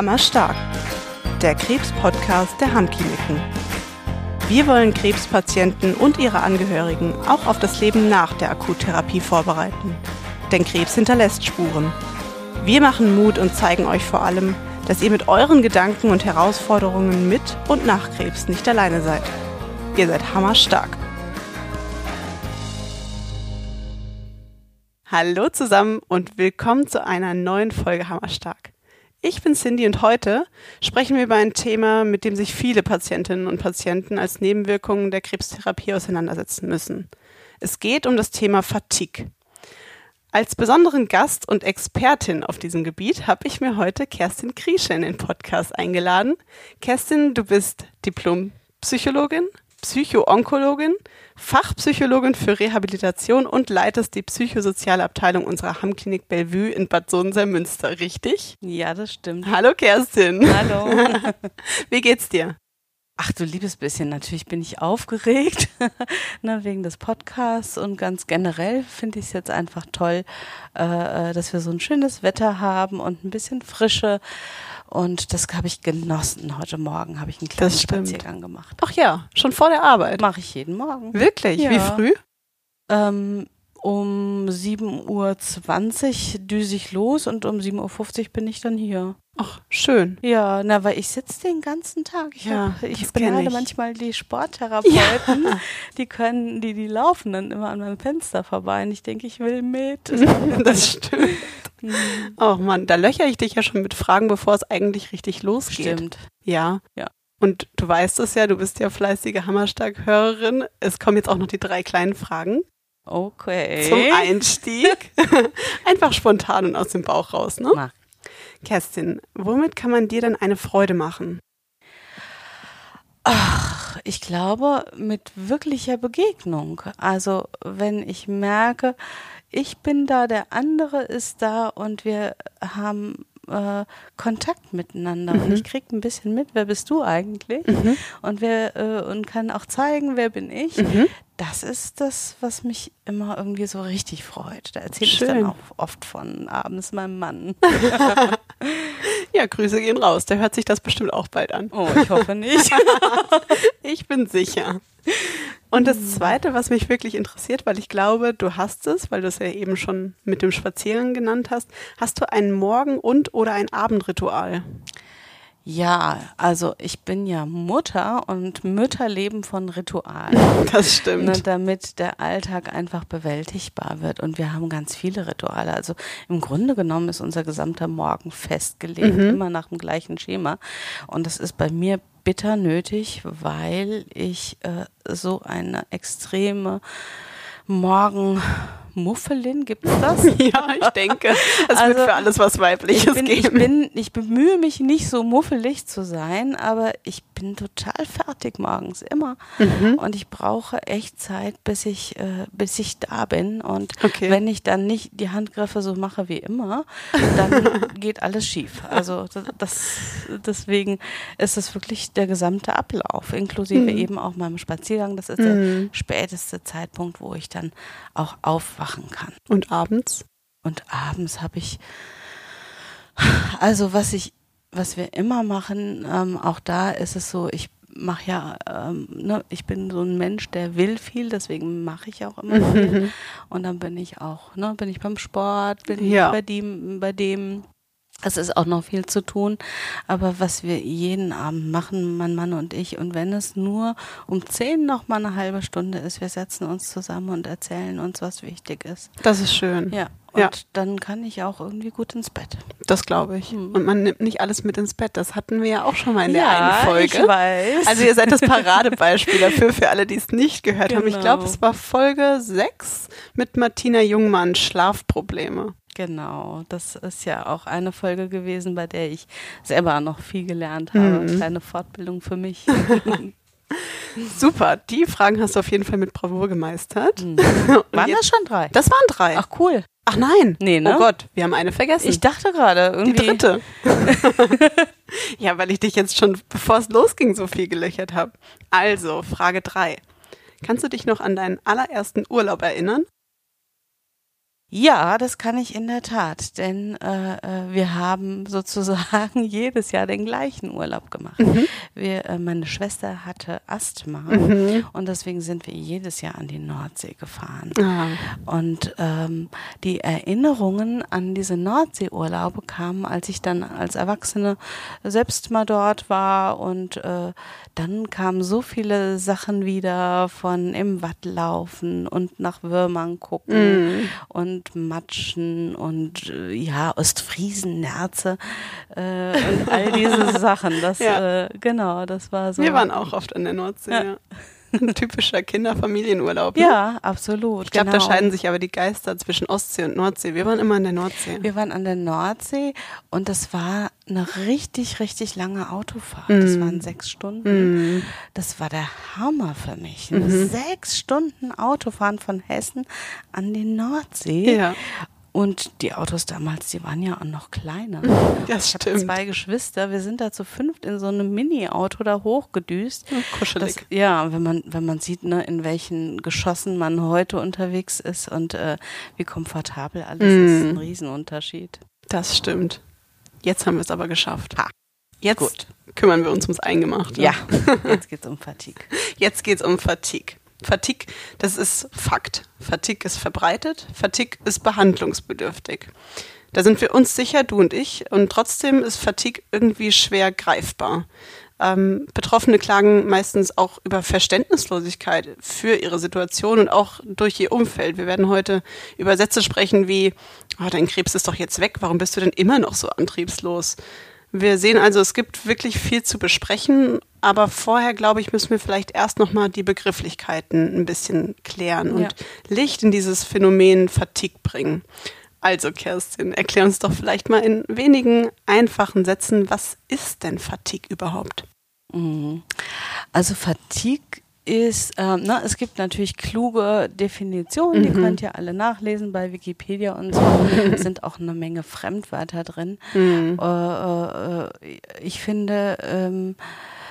Hammerstark, der Krebs-Podcast der Hammkliniken. Wir wollen Krebspatienten und ihre Angehörigen auch auf das Leben nach der Akuttherapie vorbereiten. Denn Krebs hinterlässt Spuren. Wir machen Mut und zeigen euch vor allem, dass ihr mit euren Gedanken und Herausforderungen mit und nach Krebs nicht alleine seid. Ihr seid hammerstark. Hallo zusammen und willkommen zu einer neuen Folge Hammerstark. Ich bin Cindy und heute sprechen wir über ein Thema, mit dem sich viele Patientinnen und Patienten als Nebenwirkungen der Krebstherapie auseinandersetzen müssen. Es geht um das Thema Fatigue. Als besonderen Gast und Expertin auf diesem Gebiet habe ich mir heute Kerstin Kriesche in den Podcast eingeladen. Kerstin, du bist Diplompsychologin, Psychoonkologin, Fachpsychologin für Rehabilitation und leitest die psychosoziale Abteilung unserer Hammklinik Bellevue in Bad Sohn-Münster, richtig? Ja, das stimmt. Hallo Kerstin. Hallo. Wie geht's dir? Ach du liebes bisschen, natürlich bin ich aufgeregt ne, wegen des Podcasts und ganz generell finde ich es jetzt einfach toll, äh, dass wir so ein schönes Wetter haben und ein bisschen Frische und das habe ich genossen. Heute Morgen habe ich einen kleinen Spaziergang gemacht. Ach ja, schon vor der Arbeit. Mache ich jeden Morgen. Wirklich? Ja. Wie früh? Ähm, um 7.20 Uhr düse ich los und um 7.50 Uhr bin ich dann hier. Ach, schön. Ja, na, weil ich sitze den ganzen Tag. Ich, Ja, hab, ich beneide ich. manchmal die Sporttherapeuten, die können, die, die laufen dann immer an meinem Fenster vorbei und ich denke, ich will mit. Das stimmt. Hm, Oh Mann, da löcher ich dich ja schon mit Fragen, bevor es eigentlich richtig losgeht. Stimmt. Ja. Ja. Und du weißt es ja, du bist ja fleißige Hammerstark-Hörerin. Es kommen jetzt auch noch die drei kleinen Fragen Okay. zum Einstieg. Einfach spontan und aus dem Bauch raus, ne? Mach. Kerstin, womit kann man dir denn eine Freude machen? Ach, ich glaube, mit wirklicher Begegnung. Also, wenn ich merke, ich bin da, der andere ist da und wir haben äh, Kontakt miteinander und ich krieg ein bisschen mit, wer bist du eigentlich? Und wer äh, und kann auch zeigen, wer bin ich. Das ist das, was mich immer irgendwie so richtig freut. Da erzähle ich dann auch oft von abends meinem Mann. Ja, Grüße gehen raus. Der hört sich das bestimmt auch bald an. Oh, ich hoffe nicht. Ich bin sicher. Und das Zweite, was mich wirklich interessiert, weil ich glaube, du hast es, weil du es ja eben schon mit dem Spaziergang genannt hast, hast du ein Morgen- und oder ein Abendritual? Ja, also ich bin ja Mutter und Mütter leben von Ritualen, Das stimmt. ne, damit der Alltag einfach bewältigbar wird. Und wir haben ganz viele Rituale. Also im Grunde genommen ist unser gesamter Morgen festgelegt, immer nach dem gleichen Schema. Und das ist bei mir bitter nötig, weil ich äh, so eine extreme Morgenmuffelin, gibt es das? Ja, ich denke, es wird Also, für alles was Weibliches ich bin, ich geben. bin, ich bemühe mich nicht so muffelig zu sein, aber ich bin total fertig morgens immer. Mhm. Und ich brauche echt Zeit, bis ich, äh, bis ich da bin. Und Okay. wenn ich dann nicht die Handgriffe so mache wie immer, dann geht alles schief. Also das, das deswegen ist es wirklich der gesamte Ablauf, inklusive eben auch meinem Spaziergang. Das ist der späteste Zeitpunkt, wo ich dann auch aufwachen kann. Und abends? Und abends habe ich, also was ich, was wir immer machen, ähm, auch da ist es so, ich mache ja, ähm, ne, ich bin so ein Mensch, der will viel, deswegen mache ich auch immer viel. Und dann bin ich auch, ne, bin ich beim Sport, bin Ja. ich bei dem, bei dem. Es ist auch noch viel zu tun, aber was wir jeden Abend machen, mein Mann und ich, und wenn es nur um zehn noch mal eine halbe Stunde ist, wir setzen uns zusammen und erzählen uns, was wichtig ist. Das ist schön. Ja, und Ja. dann kann ich auch irgendwie gut ins Bett. Das glaube ich. Hm. Und man nimmt nicht alles mit ins Bett. Das hatten wir ja auch schon mal in der einen Folge. ich weiß. Also ihr seid das Paradebeispiel dafür, für alle, die es nicht gehört haben. Ich Genau. glaube, es war Folge 6 mit Martina Jungmann, Schlafprobleme. Genau, das ist ja auch eine Folge gewesen, bei der ich selber noch viel gelernt habe. Mhm. Kleine Fortbildung für mich. Super, die Fragen hast du auf jeden Fall mit Bravour gemeistert. Und Waren jetzt- das schon drei? Das waren drei. Ach cool. Ach nein. Nee, ne? Oh Gott, wir haben eine vergessen. Ich dachte gerade die irgendwie. dritte. ja, weil ich dich jetzt schon, bevor es losging, so viel gelöchert habe. Also, Frage drei. Kannst du dich noch an deinen allerersten Urlaub erinnern? Ja, das kann ich in der Tat, denn äh, äh wir haben sozusagen jedes Jahr den gleichen Urlaub gemacht. Mhm. Wir, äh, meine Schwester hatte Asthma mhm. und deswegen sind wir jedes Jahr an die Nordsee gefahren. Aha. Und ähm, die Erinnerungen an diese Nordseeurlaube kamen, als ich dann als Erwachsene selbst mal dort war und äh, dann kamen so viele Sachen wieder von im Watt laufen und nach Würmern gucken mhm. und und Matschen und äh, ja, Ostfriesen, Nerze äh, und all diese Sachen. Das, ja. äh, genau, das war so. Wir waren auch oft an der Nordsee, ja. ja. Ein typischer Kinderfamilienurlaub. Ne? Ja, absolut. Ich glaube, genau. da scheiden sich aber die Geister zwischen Ostsee und Nordsee. Wir waren immer an der Nordsee. Wir waren an der Nordsee und das war eine richtig, richtig lange Autofahrt. Mm. Das waren sechs Stunden. Mm. Das war der Hammer für mich. Mhm. Sechs Stunden Autofahren von Hessen an die Nordsee. Ja. Und die Autos damals, die waren ja auch noch kleiner. Das ich habe zwei Geschwister. Wir sind da zu fünft in so einem Mini-Auto da hochgedüst. kuschelig. Das, ja, wenn man, wenn man sieht, ne, in welchen Geschossen man heute unterwegs ist und äh, wie komfortabel alles mm. ist, ein Riesenunterschied. Das stimmt. Jetzt haben wir es aber geschafft. Ha. Jetzt Gut. kümmern wir uns ums Eingemachte. Ja, jetzt geht's um Fatigue. Jetzt geht's um Fatigue. Fatigue, das ist Fakt. Fatigue ist verbreitet, Fatigue ist behandlungsbedürftig. Da sind wir uns sicher, du und ich, und trotzdem ist Fatigue irgendwie schwer greifbar. Ähm, Betroffene klagen meistens auch über Verständnislosigkeit für ihre Situation und auch durch ihr Umfeld. Wir werden heute über Sätze sprechen wie, oh, dein Krebs ist doch jetzt weg, warum bist du denn immer noch so antriebslos? Wir sehen also, es gibt wirklich viel zu besprechen, aber vorher, glaube ich, müssen wir vielleicht erst nochmal die Begrifflichkeiten ein bisschen klären und ja. Licht in dieses Phänomen Fatigue bringen. Also, Kerstin, erklär uns doch vielleicht mal in wenigen einfachen Sätzen, was ist denn Fatigue überhaupt? Mhm. Also Fatigue ist, ähm, na, es gibt natürlich kluge Definitionen, die mhm. könnt ihr alle nachlesen bei Wikipedia und so. Es sind auch eine Menge Fremdwörter drin. Mhm. Äh, äh, ich finde, ähm,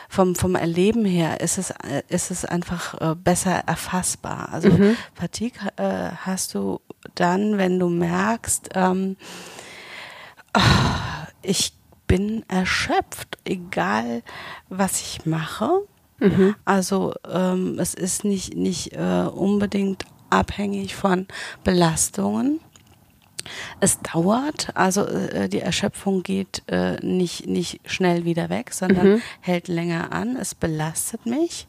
vom, vom Erleben her ist es, ist es einfach äh, besser erfassbar. Also mhm. Fatigue äh, hast du dann, wenn du merkst, ähm, oh, ich bin erschöpft, egal was ich mache. Mhm. Also ähm, es ist nicht, nicht äh, unbedingt abhängig von Belastungen. Es dauert, also äh, die Erschöpfung geht äh, nicht, nicht schnell wieder weg, sondern mhm. hält länger an. Es belastet mich.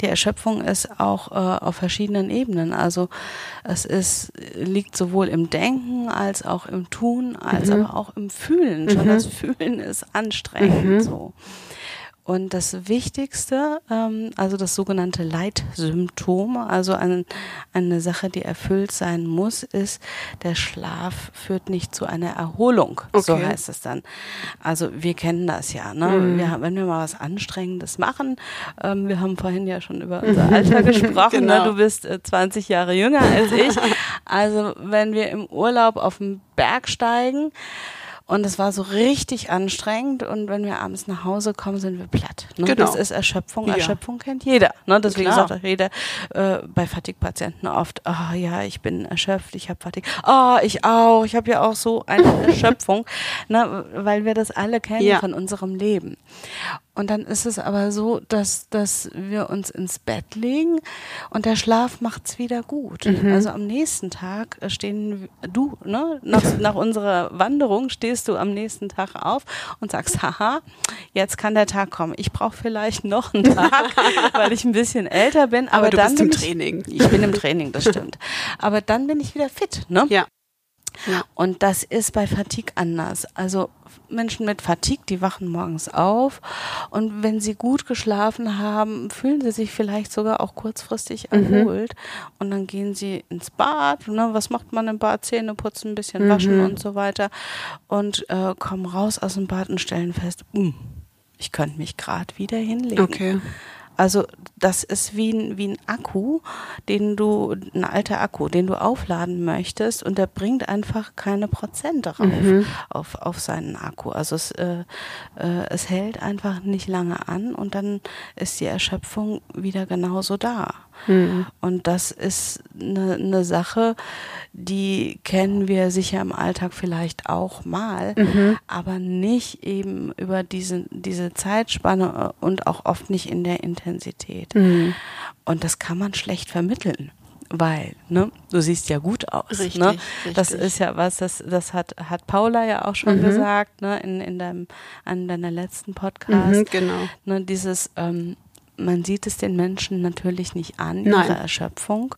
Die Erschöpfung ist auch äh, auf verschiedenen Ebenen. Also es ist, liegt sowohl im Denken als auch im Tun, als mhm. aber auch im Fühlen. Schon mhm. das Fühlen ist anstrengend mhm. so. Und das Wichtigste, ähm, also das sogenannte Leitsymptom, also ein, eine Sache, die erfüllt sein muss, ist, der Schlaf führt nicht zu einer Erholung. Okay. So heißt es dann. Also wir kennen das ja. Ne? Mhm. Wir, wenn wir mal was Anstrengendes machen, ähm, wir haben vorhin ja schon über unser Alter gesprochen. Ne? genau. ne? Du bist äh, 20 Jahre jünger als ich. Also wenn wir im Urlaub auf den Berg steigen, und es war so richtig anstrengend. Und wenn wir abends nach Hause kommen, sind wir platt. Ne? Genau. Das ist Erschöpfung. Ja. Erschöpfung kennt jeder. Ne? Deswegen Klar. sagt auch jeder äh, bei Fatigue-Patienten oft, oh, ja, ich bin erschöpft, ich habe Fatigue. Oh, ich auch. Ich habe ja auch so eine Erschöpfung. ne? Weil wir das alle kennen ja. von unserem Leben. Und dann ist es aber so, dass, dass wir uns ins Bett legen und der Schlaf macht's wieder gut. Mhm. Also am nächsten Tag stehen du, ne, nach, nach unserer Wanderung stehst du am nächsten Tag auf und sagst, haha, jetzt kann der Tag kommen. Ich brauche vielleicht noch einen Tag, weil ich ein bisschen älter bin. Aber, aber du dann bist im Training. Ich, ich bin im Training, das stimmt. Aber dann bin ich wieder fit, ne? Ja. Ja. Und das ist bei Fatigue anders. Also Menschen mit Fatigue, die wachen morgens auf und wenn sie gut geschlafen haben, fühlen sie sich vielleicht sogar auch kurzfristig mhm. erholt mhm. und dann gehen sie ins Bad. Ne? Was macht man im Bad? Zähne putzen, ein bisschen mhm. waschen und so weiter und äh, kommen raus aus dem Bad und stellen fest, uh, ich könnte mich gerade wieder hinlegen. Okay. Also das ist wie ein, wie ein Akku, den du, ein alter Akku, den du aufladen möchtest und der bringt einfach keine Prozent darauf, mhm. auf, auf seinen Akku. Also es, äh, äh, es hält einfach nicht lange an und dann ist die Erschöpfung wieder genauso da. Mhm. Und das ist eine, eine Sache, die kennen wir sicher im Alltag vielleicht auch mal, mhm. aber nicht eben über diese, diese Zeitspanne und auch oft nicht in der Intensität. Mhm. Und das kann man schlecht vermitteln weil, ne, du siehst ja gut aus. Richtig, ne? richtig. Das ist ja was, das, das hat, hat Paula ja auch schon mhm. gesagt, ne, in, in deinem, an deiner letzten Podcast. Mhm, genau. Ne, dieses, ähm, man sieht es den Menschen natürlich nicht an, ihre Nein. Erschöpfung.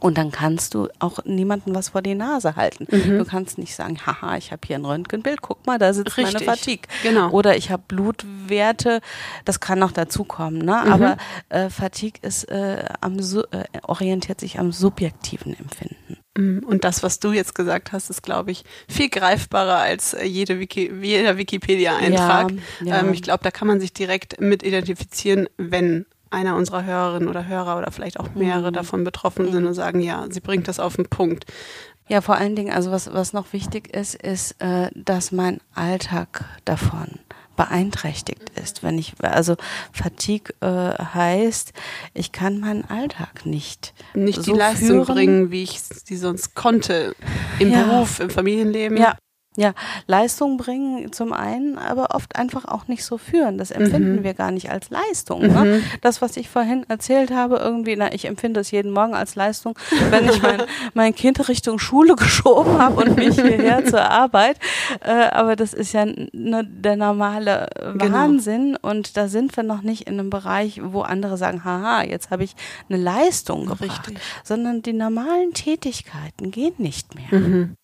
Und dann kannst du auch niemandem was vor die Nase halten. Mhm. Du kannst nicht sagen, haha, ich habe hier ein Röntgenbild, guck mal, da sitzt Richtig. meine Fatigue. Genau. Oder ich habe Blutwerte, das kann noch dazukommen. Ne? Mhm. Aber äh, Fatigue ist, äh, am, äh, orientiert sich am subjektiven Empfinden. Mhm. Und das, was du jetzt gesagt hast, ist, glaube ich, viel greifbarer als äh, jede Wiki jeder Wikipedia-Eintrag. Ja, ja. Ähm, ich glaube, da kann man sich direkt mit identifizieren, wenn einer unserer Hörerinnen oder Hörer oder vielleicht auch mehrere Mhm. davon betroffen sind und sagen, ja, sie bringt das auf den Punkt. Ja, vor allen Dingen, also was, was noch wichtig ist, ist, äh, dass mein Alltag davon beeinträchtigt ist. Wenn ich, also Fatigue äh, heißt, ich kann meinen Alltag nicht Nicht so die Leistung führen. bringen, wie ich sie sonst konnte. Im Ja. Beruf, im Familienleben. Ja. Ja, Leistung bringen zum einen, aber oft einfach auch nicht so führen. Das empfinden Mhm. wir gar nicht als Leistung. Ne? Das, was ich vorhin erzählt habe, irgendwie, na, ich empfinde es jeden Morgen als Leistung, wenn ich mein, mein Kind Richtung Schule geschoben habe und mich hierher zur Arbeit. Äh, aber das ist ja ne, der normale Genau. Wahnsinn. Und da sind wir noch nicht in einem Bereich, wo andere sagen, haha, jetzt habe ich eine Leistung gebracht. Richtig. Sondern die normalen Tätigkeiten gehen nicht mehr. Mhm.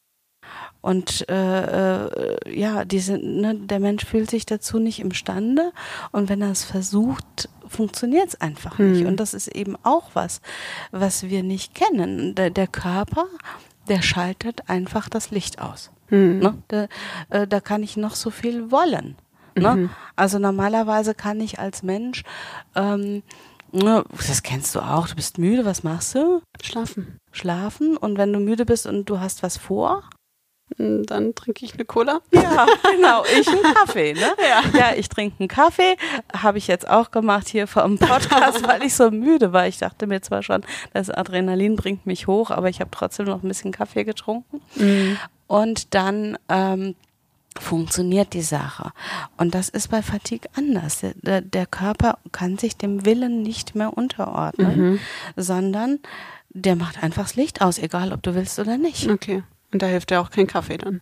Und äh, äh, ja, diese, ne, der Mensch fühlt sich dazu nicht imstande und wenn er es versucht, funktioniert es einfach nicht. Hm. Und das ist eben auch was, was wir nicht kennen. Der, der Körper, der schaltet einfach das Licht aus. Mhm. Ne? Da, äh, da kann ich noch so viel wollen. Ne? Mhm. Also normalerweise kann ich als Mensch, ähm, ne, das kennst du auch, du bist müde, was machst du? Schlafen. Schlafen und wenn du müde bist und du hast was vor, Dann trinke ich eine Cola. Ja, genau. Ich einen Kaffee, ne? Ja. Ja, ich trinke einen Kaffee. Habe ich jetzt auch gemacht hier vom Podcast, weil ich so müde war. Ich dachte mir zwar schon, das Adrenalin bringt mich hoch, aber ich habe trotzdem noch ein bisschen Kaffee getrunken. Mhm. Und dann ähm, funktioniert die Sache. Und das ist bei Fatigue anders. Der, der, Körper kann sich dem Willen nicht mehr unterordnen, Mhm. sondern der macht einfach das Licht aus, egal ob du willst oder nicht. Okay. Und da hilft ja auch kein Kaffee dann.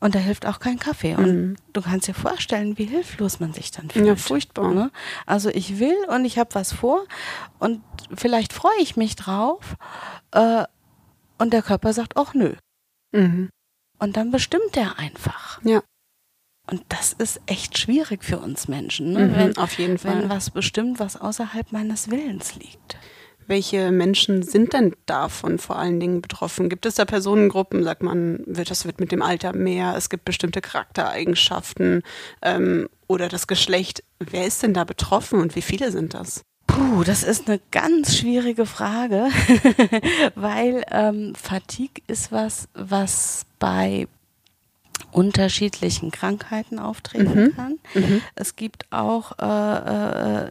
Und da hilft auch kein Kaffee. Und Mhm. du kannst dir vorstellen, wie hilflos man sich dann fühlt. Ja, furchtbar. Ne? Also ich will und ich habe was vor und vielleicht freue ich mich drauf äh, und der Körper sagt, ach nö. Mhm. Und dann bestimmt er einfach. Ja. Und das ist echt schwierig für uns Menschen, ne? Mhm, wenn, auf jeden Fall. wenn was bestimmt, was außerhalb meines Willens liegt. Welche Menschen sind denn davon vor allen Dingen betroffen? Gibt es da Personengruppen, sagt man, wird, das wird mit dem Alter mehr, es gibt bestimmte Charaktereigenschaften ähm, oder das Geschlecht. Wer ist denn da betroffen und wie viele sind das? Puh, das ist eine ganz schwierige Frage, weil ähm, Fatigue ist was, was bei unterschiedlichen Krankheiten auftreten Mhm. kann. Mhm. Es gibt auch äh, äh,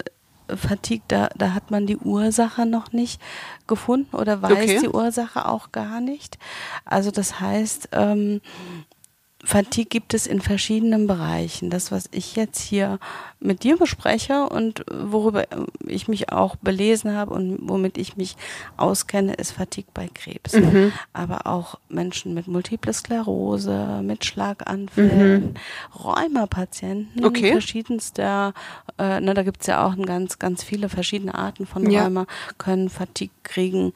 Fatigue, da, da hat man die Ursache noch nicht gefunden oder weiß Okay. die Ursache auch gar nicht. Also das heißt, ähm, Fatigue gibt es in verschiedenen Bereichen. Das, was ich jetzt hier mit dir bespreche und worüber ich mich auch belesen habe und womit ich mich auskenne, ist Fatigue bei Krebs. Mhm. Aber auch Menschen mit Multiple Sklerose, mit Schlaganfällen, Rheumapatienten, Okay. verschiedenster, äh, ne, da gibt es ja auch ganz, ganz viele verschiedene Arten von Ja. Rheuma, können Fatigue kriegen.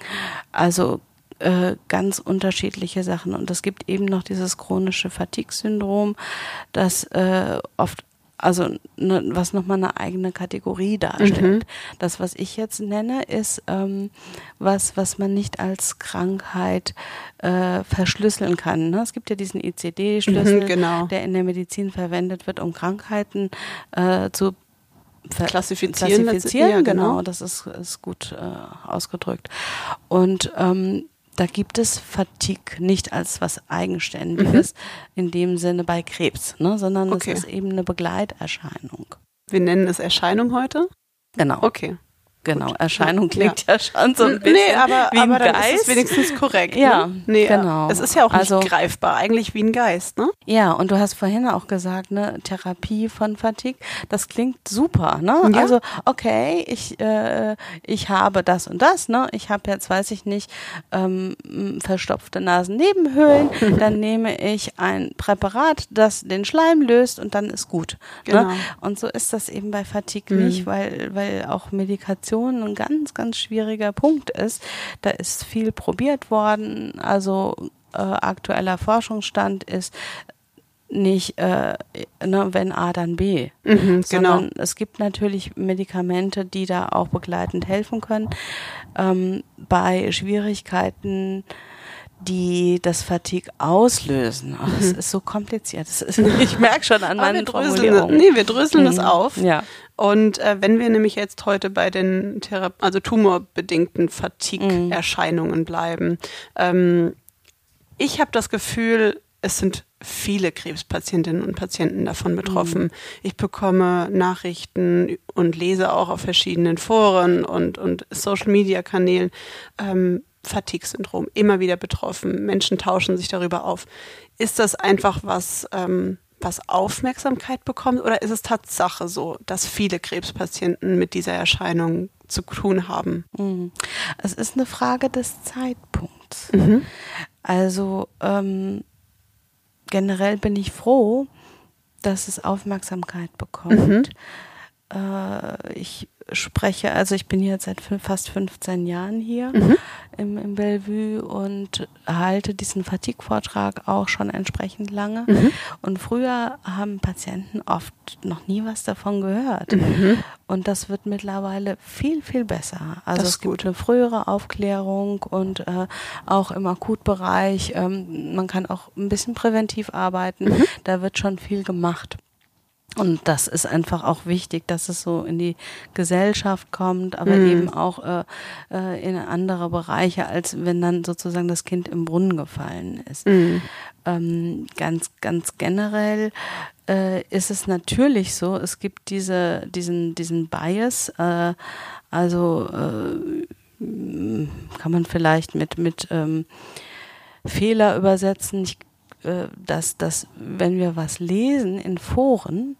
Also äh, ganz unterschiedliche Sachen. Und es gibt eben noch dieses chronische Fatigue-Syndrom, das äh, oft, also ne, was nochmal eine eigene Kategorie darstellt. Mhm. Das, was ich jetzt nenne, ist ähm, was, was man nicht als Krankheit äh, verschlüsseln kann. Ne? Es gibt ja diesen ICD-Schlüssel, Mhm, genau. der in der Medizin verwendet wird, um Krankheiten äh, zu Klassifizieren. klassifizieren. Ja, genau. genau. das ist, ist gut äh, ausgedrückt. Und ähm, da gibt es Fatigue nicht als was Eigenständiges in dem Sinne bei Krebs, ne, sondern Okay. es ist eben eine Begleiterscheinung. Wir nennen es Erscheinung heute. Genau. Okay. Genau. Gut. Erscheinung Ja. klingt ja, schon so ein bisschen nee, aber, wie ein aber dann Geist. ist es wenigstens korrekt. Ja, ne? nee, genau. Es ist ja auch nicht Also- greifbar, eigentlich wie ein Geist, ne? Ja, und du hast vorhin auch gesagt, ne, Therapie von Fatigue, das klingt super, ne? Ja. Also, okay, ich, äh, ich habe das und das, ne? Ich habe jetzt, weiß ich nicht, ähm, verstopfte Nasennebenhöhlen, dann nehme ich ein Präparat, das den Schleim löst und dann ist gut. Genau. Ne? Und so ist das eben bei Fatigue Mhm. nicht, weil, weil auch Medikation ein ganz, ganz schwieriger Punkt ist. Da ist viel probiert worden, also äh, aktueller Forschungsstand ist nicht, äh, ne, wenn A, dann B. Mhm, genau. Es gibt natürlich Medikamente, die da auch begleitend helfen können. Ähm, bei Schwierigkeiten, die das Fatigue auslösen. Oh, Das ist so kompliziert. Ist, ich merke schon an Mhm. Meinen wir dröseln, Formulierungen. nee, wir dröseln das Mhm. auf. Ja. Und äh, wenn wir nämlich jetzt heute bei den Thera also tumorbedingten Fatigue-Erscheinungen bleiben, ähm, ich habe das Gefühl, es sind viele Krebspatientinnen und Patienten davon betroffen. Ich bekomme Nachrichten und lese auch auf verschiedenen Foren und, und Social-Media-Kanälen. Ähm, Fatigue-Syndrom, immer wieder betroffen. Menschen tauschen sich darüber auf. Ist das einfach was, ähm, was Aufmerksamkeit bekommt oder ist es Tatsache so, dass viele Krebspatienten mit dieser Erscheinung zu tun haben? Mhm. Es ist eine Frage des Zeitpunkts. Also ähm, generell bin ich froh, dass es Aufmerksamkeit bekommt. Äh, ich spreche, also ich bin jetzt seit fast 15 Jahren hier im, im Bellevue und halte diesen Fatigue-Vortrag auch schon entsprechend lange. Und früher haben Patienten oft noch nie was davon gehört. Und das wird mittlerweile viel, viel besser. Also Das es ist gibt gut. eine frühere Aufklärung und äh, auch im Akutbereich. Ähm, man kann auch ein bisschen präventiv arbeiten. Da wird schon viel gemacht. Und das ist einfach auch wichtig, dass es so in die Gesellschaft kommt, aber eben auch äh, äh, in andere Bereiche, als wenn dann sozusagen das Kind im Brunnen gefallen ist. Ähm, ganz, ganz generell äh, ist es natürlich so, es gibt diese, diesen, diesen Bias, äh, also äh, kann man vielleicht mit, mit ähm, Fehler übersetzen. Ich, dass, dass, wenn wir was lesen in Foren,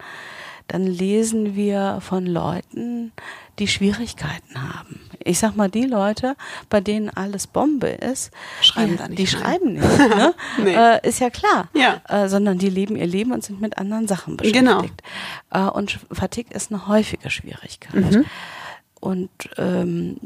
dann lesen wir von Leuten, die Schwierigkeiten haben. Ich sag mal, die Leute, bei denen alles Bombe ist, Schreiben die, die schreiben nicht. Ne? Nee. äh, ist ja klar. Ja. Äh, sondern die leben ihr Leben und sind mit anderen Sachen Genau. beschäftigt. Äh, und Fatigue ist eine häufige Schwierigkeit. Mhm. Und ähm,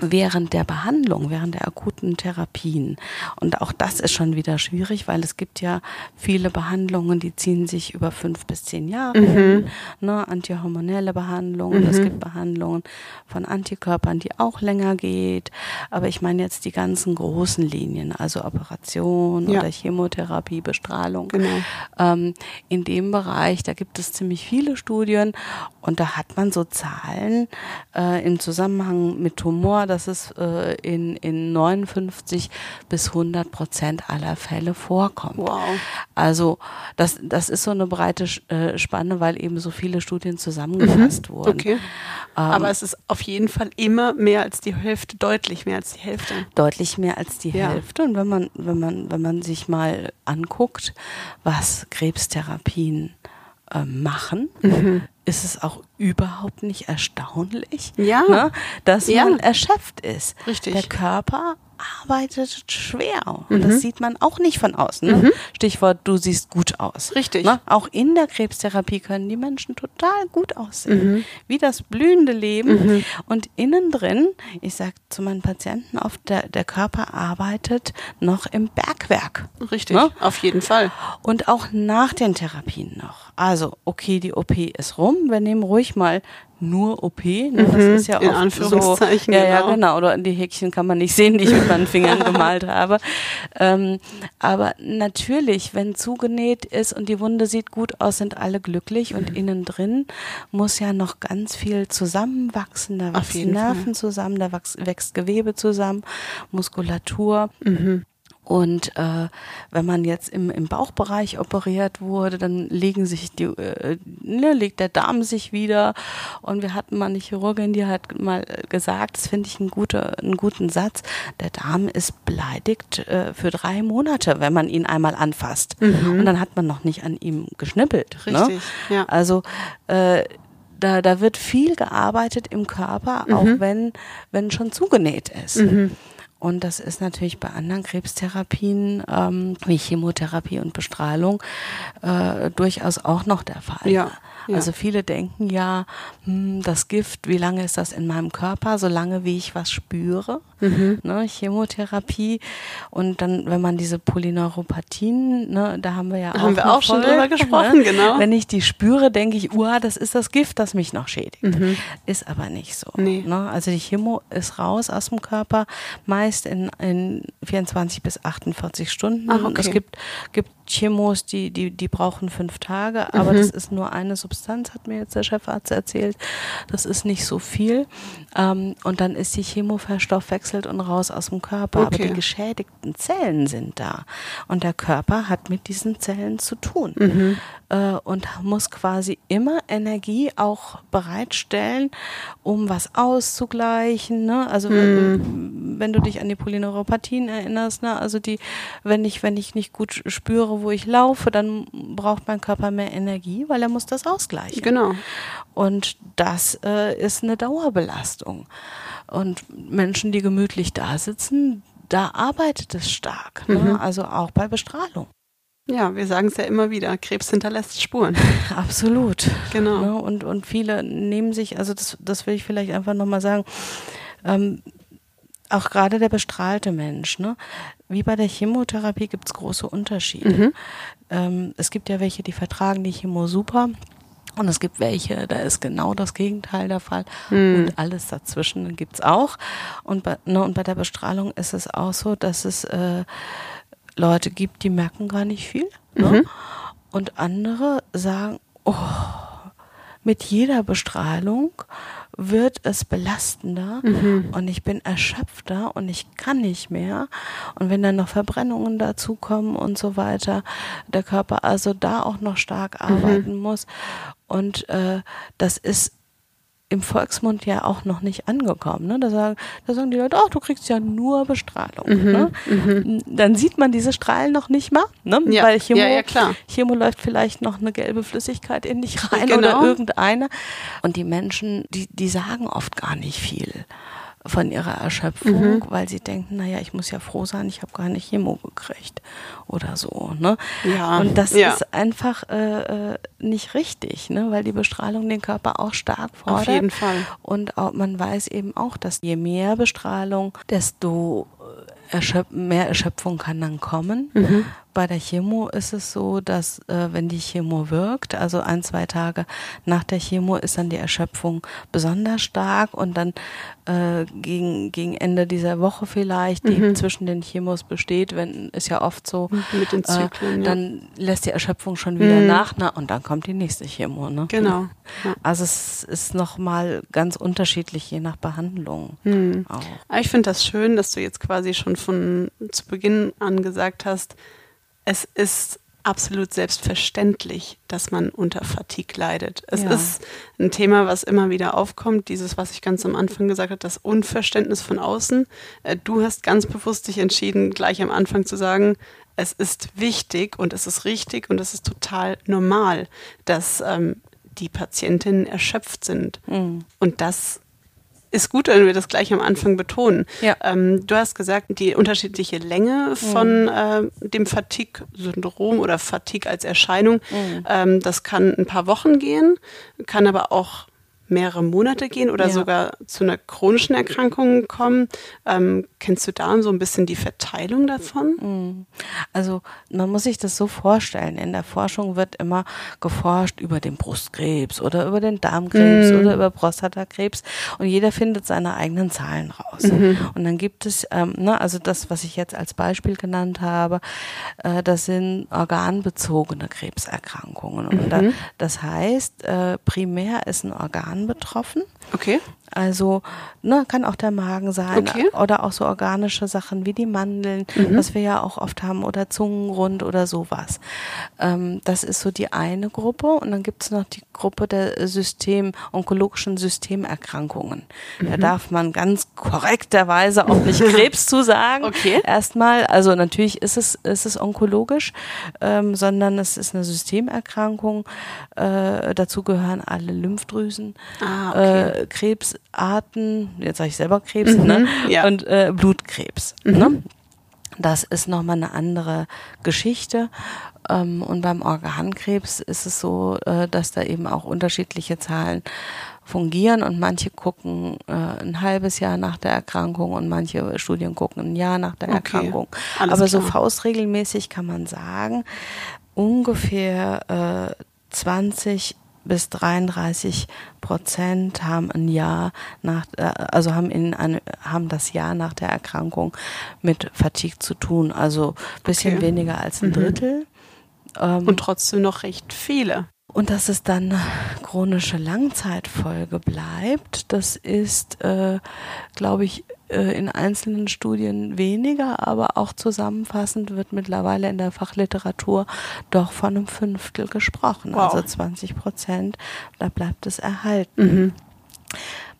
während der Behandlung, während der akuten Therapien. Und auch das ist schon wieder schwierig, weil es gibt ja viele Behandlungen, die ziehen sich über fünf bis zehn Jahre hin. Ne, antihormonelle Behandlungen, es gibt Behandlungen von Antikörpern, die auch länger geht. Aber ich meine jetzt die ganzen großen Linien, also Operation Ja. oder Chemotherapie, Bestrahlung. Genau. Ähm, in dem Bereich, da gibt es ziemlich viele Studien und da hat man so Zahlen äh, im Zusammenhang mit Tumor, dass es äh, in, in 59 bis 100 Prozent aller Fälle vorkommt. Wow. Also das, das ist so eine breite äh, Spanne, weil eben so viele Studien zusammengefasst wurden. Okay. Ähm, Aber es ist auf jeden Fall immer mehr als die Hälfte, deutlich mehr als die Hälfte. deutlich mehr als die Ja. Hälfte. Und wenn man, wenn man, wenn man sich mal anguckt, was Krebstherapien äh, machen, Mhm. ist es auch überhaupt nicht erstaunlich, Ja. ne, dass Ja. man erschöpft ist. Richtig. Der Körper arbeitet schwer und Mhm. das sieht man auch nicht von außen. Ne? Stichwort, du siehst gut aus. Richtig. Ne? Auch in der Krebstherapie können die Menschen total gut aussehen, Mhm. wie das blühende Leben. Und innen drin, ich sage zu meinen Patienten oft, der, der Körper arbeitet noch im Bergwerk. Richtig. Ne? Auf jeden Fall. Und auch nach den Therapien noch. Also, okay, die OP ist rum. Wir nehmen ruhig mal nur OP. Ne? Das Mhm, ist ja in oft Anführungszeichen, So, ja, ja, genau. genau. Oder die Häkchen kann man nicht sehen, die ich mit meinen Fingern gemalt habe. Ähm, aber natürlich, wenn zugenäht ist und die Wunde sieht gut aus, sind alle glücklich. Mhm. Und innen drin muss ja noch ganz viel zusammenwachsen. Da wachsen jeden Fall. Nerven zusammen, da wächst, wächst Gewebe zusammen, Muskulatur. Mhm. Und äh, wenn man jetzt im, im Bauchbereich operiert wurde, dann legen sich die, äh, ne, legt der Darm sich wieder. Und wir hatten mal eine Chirurgin, die hat mal gesagt, das finde ich einen, gute, einen guten Satz, der Darm ist beleidigt äh, für drei Monate, wenn man ihn einmal anfasst. Mhm. Und dann hat man noch nicht an ihm geschnippelt. Ne? Richtig, ne? ja. Also äh, da, da wird viel gearbeitet im Körper, mhm. auch wenn, wenn schon zugenäht ist. Mhm. Und das ist natürlich bei anderen Krebstherapien ähm, wie Chemotherapie und Bestrahlung äh, durchaus auch noch der Fall. Ja. Ja. Also viele denken ja, hm, das Gift, wie lange ist das in meinem Körper? Solange wie ich was spüre. Mhm. Ne, Chemotherapie. Und dann, wenn man diese Polyneuropathien, ne, da haben wir ja auch, haben wir auch schon drüber ne? gesprochen, ne? genau. Wenn ich die spüre, denke ich, uah, das ist das Gift, das mich noch schädigt. Mhm. Ist aber nicht so. Nee. Ne? Also die Chemo ist raus aus dem Körper, meist in, in 24 bis 48 Stunden. Ach, okay. Es gibt, gibt Chemos, die, die, die brauchen fünf Tage, aber mhm. das ist nur eine Substanz, hat mir jetzt der Chefarzt erzählt. Das ist nicht so viel. Ähm, und dann ist die Chemo verstoffwechselt und raus aus dem Körper. Okay. Aber die geschädigten Zellen sind da. Und der Körper hat mit diesen Zellen zu tun. Mhm. Äh, und muss quasi immer Energie auch bereitstellen, um was auszugleichen. Ne? Also wenn, wenn, du dich an die Polyneuropathien erinnerst, ne? also die, wenn ich, wenn ich nicht gut spüre, wo ich laufe, dann braucht mein Körper mehr Energie, weil er muss das ausgleichen. Genau. Und das äh, ist eine Dauerbelastung. Und Menschen, die gemütlich da sitzen, da arbeitet es stark. Ne? Mhm. Also auch bei Bestrahlung. Ja, wir sagen es ja immer wieder, Krebs hinterlässt Spuren. Absolut. Genau. Ne? Und, und viele nehmen sich, also das, das will ich vielleicht einfach nochmal sagen, ähm, auch gerade der bestrahlte Mensch, ne? Wie bei der Chemotherapie gibt es große Unterschiede. Mhm. Ähm, es gibt ja welche, die vertragen die Chemo super. Und es gibt welche, da ist genau das Gegenteil der Fall. Mhm. Und alles dazwischen gibt es auch. Und bei, ne, und bei der Bestrahlung ist es auch so, dass es äh, Leute gibt, die merken gar nicht viel. Ne? Mhm. Und andere sagen, oh, mit jeder Bestrahlung wird es belastender mhm. und ich bin erschöpfter und ich kann nicht mehr. Und wenn dann noch Verbrennungen dazukommen und so weiter, der Körper also da auch noch stark mhm. arbeiten mhm. muss. Und äh, das ist im Volksmund ja auch noch nicht angekommen. Ne? Da, sagen, da sagen die Leute, ach, du kriegst ja nur Bestrahlung. Mhm, ne? mhm. Dann sieht man diese Strahlen noch nicht mal, ne? ja, weil Chemo, ja, ja, klar. Chemo läuft vielleicht noch eine gelbe Flüssigkeit in dich rein genau. oder irgendeine. Und die Menschen, die, die sagen oft gar nicht viel von ihrer Erschöpfung, mhm. weil sie denken, naja, ich muss ja froh sein, ich habe gar nicht Chemo gekriegt oder so. Ne? Ja. Und das ja. ist einfach äh, äh, nicht richtig, ne? weil die Bestrahlung den Körper auch stark fordert. Auf jeden Fall. Und auch, man weiß eben auch, dass je mehr Bestrahlung, desto äh, Erschöp mehr Erschöpfung kann dann kommen. Mhm bei der Chemo ist es so, dass äh, wenn die Chemo wirkt, also ein, zwei Tage nach der Chemo ist dann die Erschöpfung besonders stark und dann äh, gegen, gegen Ende dieser Woche vielleicht, die mhm. zwischen den Chemos besteht, wenn ist ja oft so, mit den Zyklen, äh, dann ja. lässt die Erschöpfung schon wieder mhm. nach, na, und dann kommt die nächste Chemo. Ne? Genau. Ja. Also es ist nochmal ganz unterschiedlich, je nach Behandlung. Mhm. Auch. Ich finde das schön, dass du jetzt quasi schon von zu Beginn an gesagt hast, es ist absolut selbstverständlich, dass man unter Fatigue leidet. Es ja. ist ein Thema, was immer wieder aufkommt, dieses, was ich ganz am Anfang gesagt habe, das Unverständnis von außen. Äh, du hast ganz bewusst dich entschieden, gleich am Anfang zu sagen, es ist wichtig und es ist richtig und es ist total normal, dass ähm, die Patientinnen erschöpft sind. Mhm. Und das ist gut, wenn wir das gleich am Anfang betonen. Ja. Ähm, du hast gesagt, die unterschiedliche Länge von mhm. äh, dem Fatigue-Syndrom oder Fatigue als Erscheinung, mhm. ähm, das kann ein paar Wochen gehen, kann aber auch mehrere Monate gehen oder ja. sogar zu einer chronischen Erkrankung kommen. Ähm, kennst du da so ein bisschen die Verteilung davon? Mhm. Also man muss sich das so vorstellen. In der Forschung wird immer geforscht über den Brustkrebs oder über den Darmkrebs mhm. oder über Prostatakrebs und jeder findet seine eigenen Zahlen raus. Mhm. Und dann gibt es, ähm, ne, also das, was ich jetzt als Beispiel genannt habe, äh, das sind organbezogene Krebserkrankungen. Und da, mhm. das heißt, äh, primär ist ein Organ betroffen. Okay. Also ne, kann auch der Magen sein Okay. oder auch so organische Sachen wie die Mandeln, Mhm. was wir ja auch oft haben, oder Zungenrund oder sowas. Ähm, das ist so die eine Gruppe und dann gibt es noch die Gruppe der System, onkologischen Systemerkrankungen. Da Mhm. darf man ganz korrekterweise auch nicht Krebs zu sagen. Okay. Erstmal, also natürlich ist es, ist es onkologisch, ähm, sondern es ist eine Systemerkrankung. Äh, dazu gehören alle Lymphdrüsen, Ah, okay. äh, Krebsarten, jetzt sage ich selber Krebs, ne? ja. Und äh, Blutkrebs. Ne? Das ist nochmal eine andere Geschichte. Ähm, und beim Organkrebs ist es so, äh, dass da eben auch unterschiedliche Zahlen fungieren und manche gucken äh, ein halbes Jahr nach der Erkrankung und manche Studien gucken ein Jahr nach der Okay, Erkrankung. alles Aber so klar. faustregelmäßig kann man sagen, ungefähr äh, 20 bis 33 Prozent haben ein Jahr nach, äh, also haben in eine, haben das Jahr nach der Erkrankung mit Fatigue zu tun. Also bisschen Okay. weniger als ein Mhm. Drittel. Ähm, Und trotzdem noch recht viele. und dass es dann eine chronische Langzeitfolge bleibt, das ist, äh, glaube ich, in einzelnen Studien weniger, aber auch zusammenfassend wird mittlerweile in der Fachliteratur doch von einem Fünftel gesprochen, Wow. also 20 Prozent, da bleibt es erhalten. Mhm.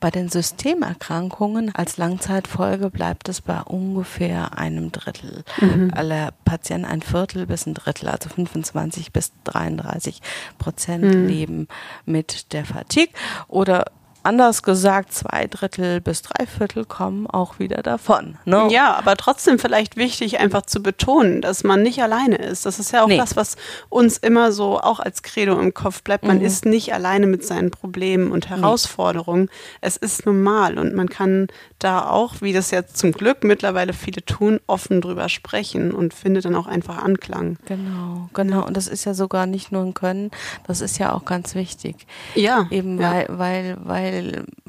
Bei den Systemerkrankungen als Langzeitfolge bleibt es bei ungefähr einem Drittel Mhm. aller Patienten, ein Viertel bis ein Drittel, also 25 bis 33 Prozent Mhm. leben mit der Fatigue oder anders gesagt, zwei Drittel bis drei Viertel kommen auch wieder davon. Ne? Ja, aber trotzdem vielleicht wichtig, einfach zu betonen, dass man nicht alleine ist. Das ist ja auch Nee. das, was uns immer so auch als Credo im Kopf bleibt. Man Mhm. ist nicht alleine mit seinen Problemen und Herausforderungen. Es ist normal und man kann da auch, wie das jetzt zum Glück mittlerweile viele tun, offen drüber sprechen und findet dann auch einfach Anklang. Genau, genau. Und das ist ja sogar nicht nur ein Können, das ist ja auch ganz wichtig. Ja, Eben ja. weil, weil, weil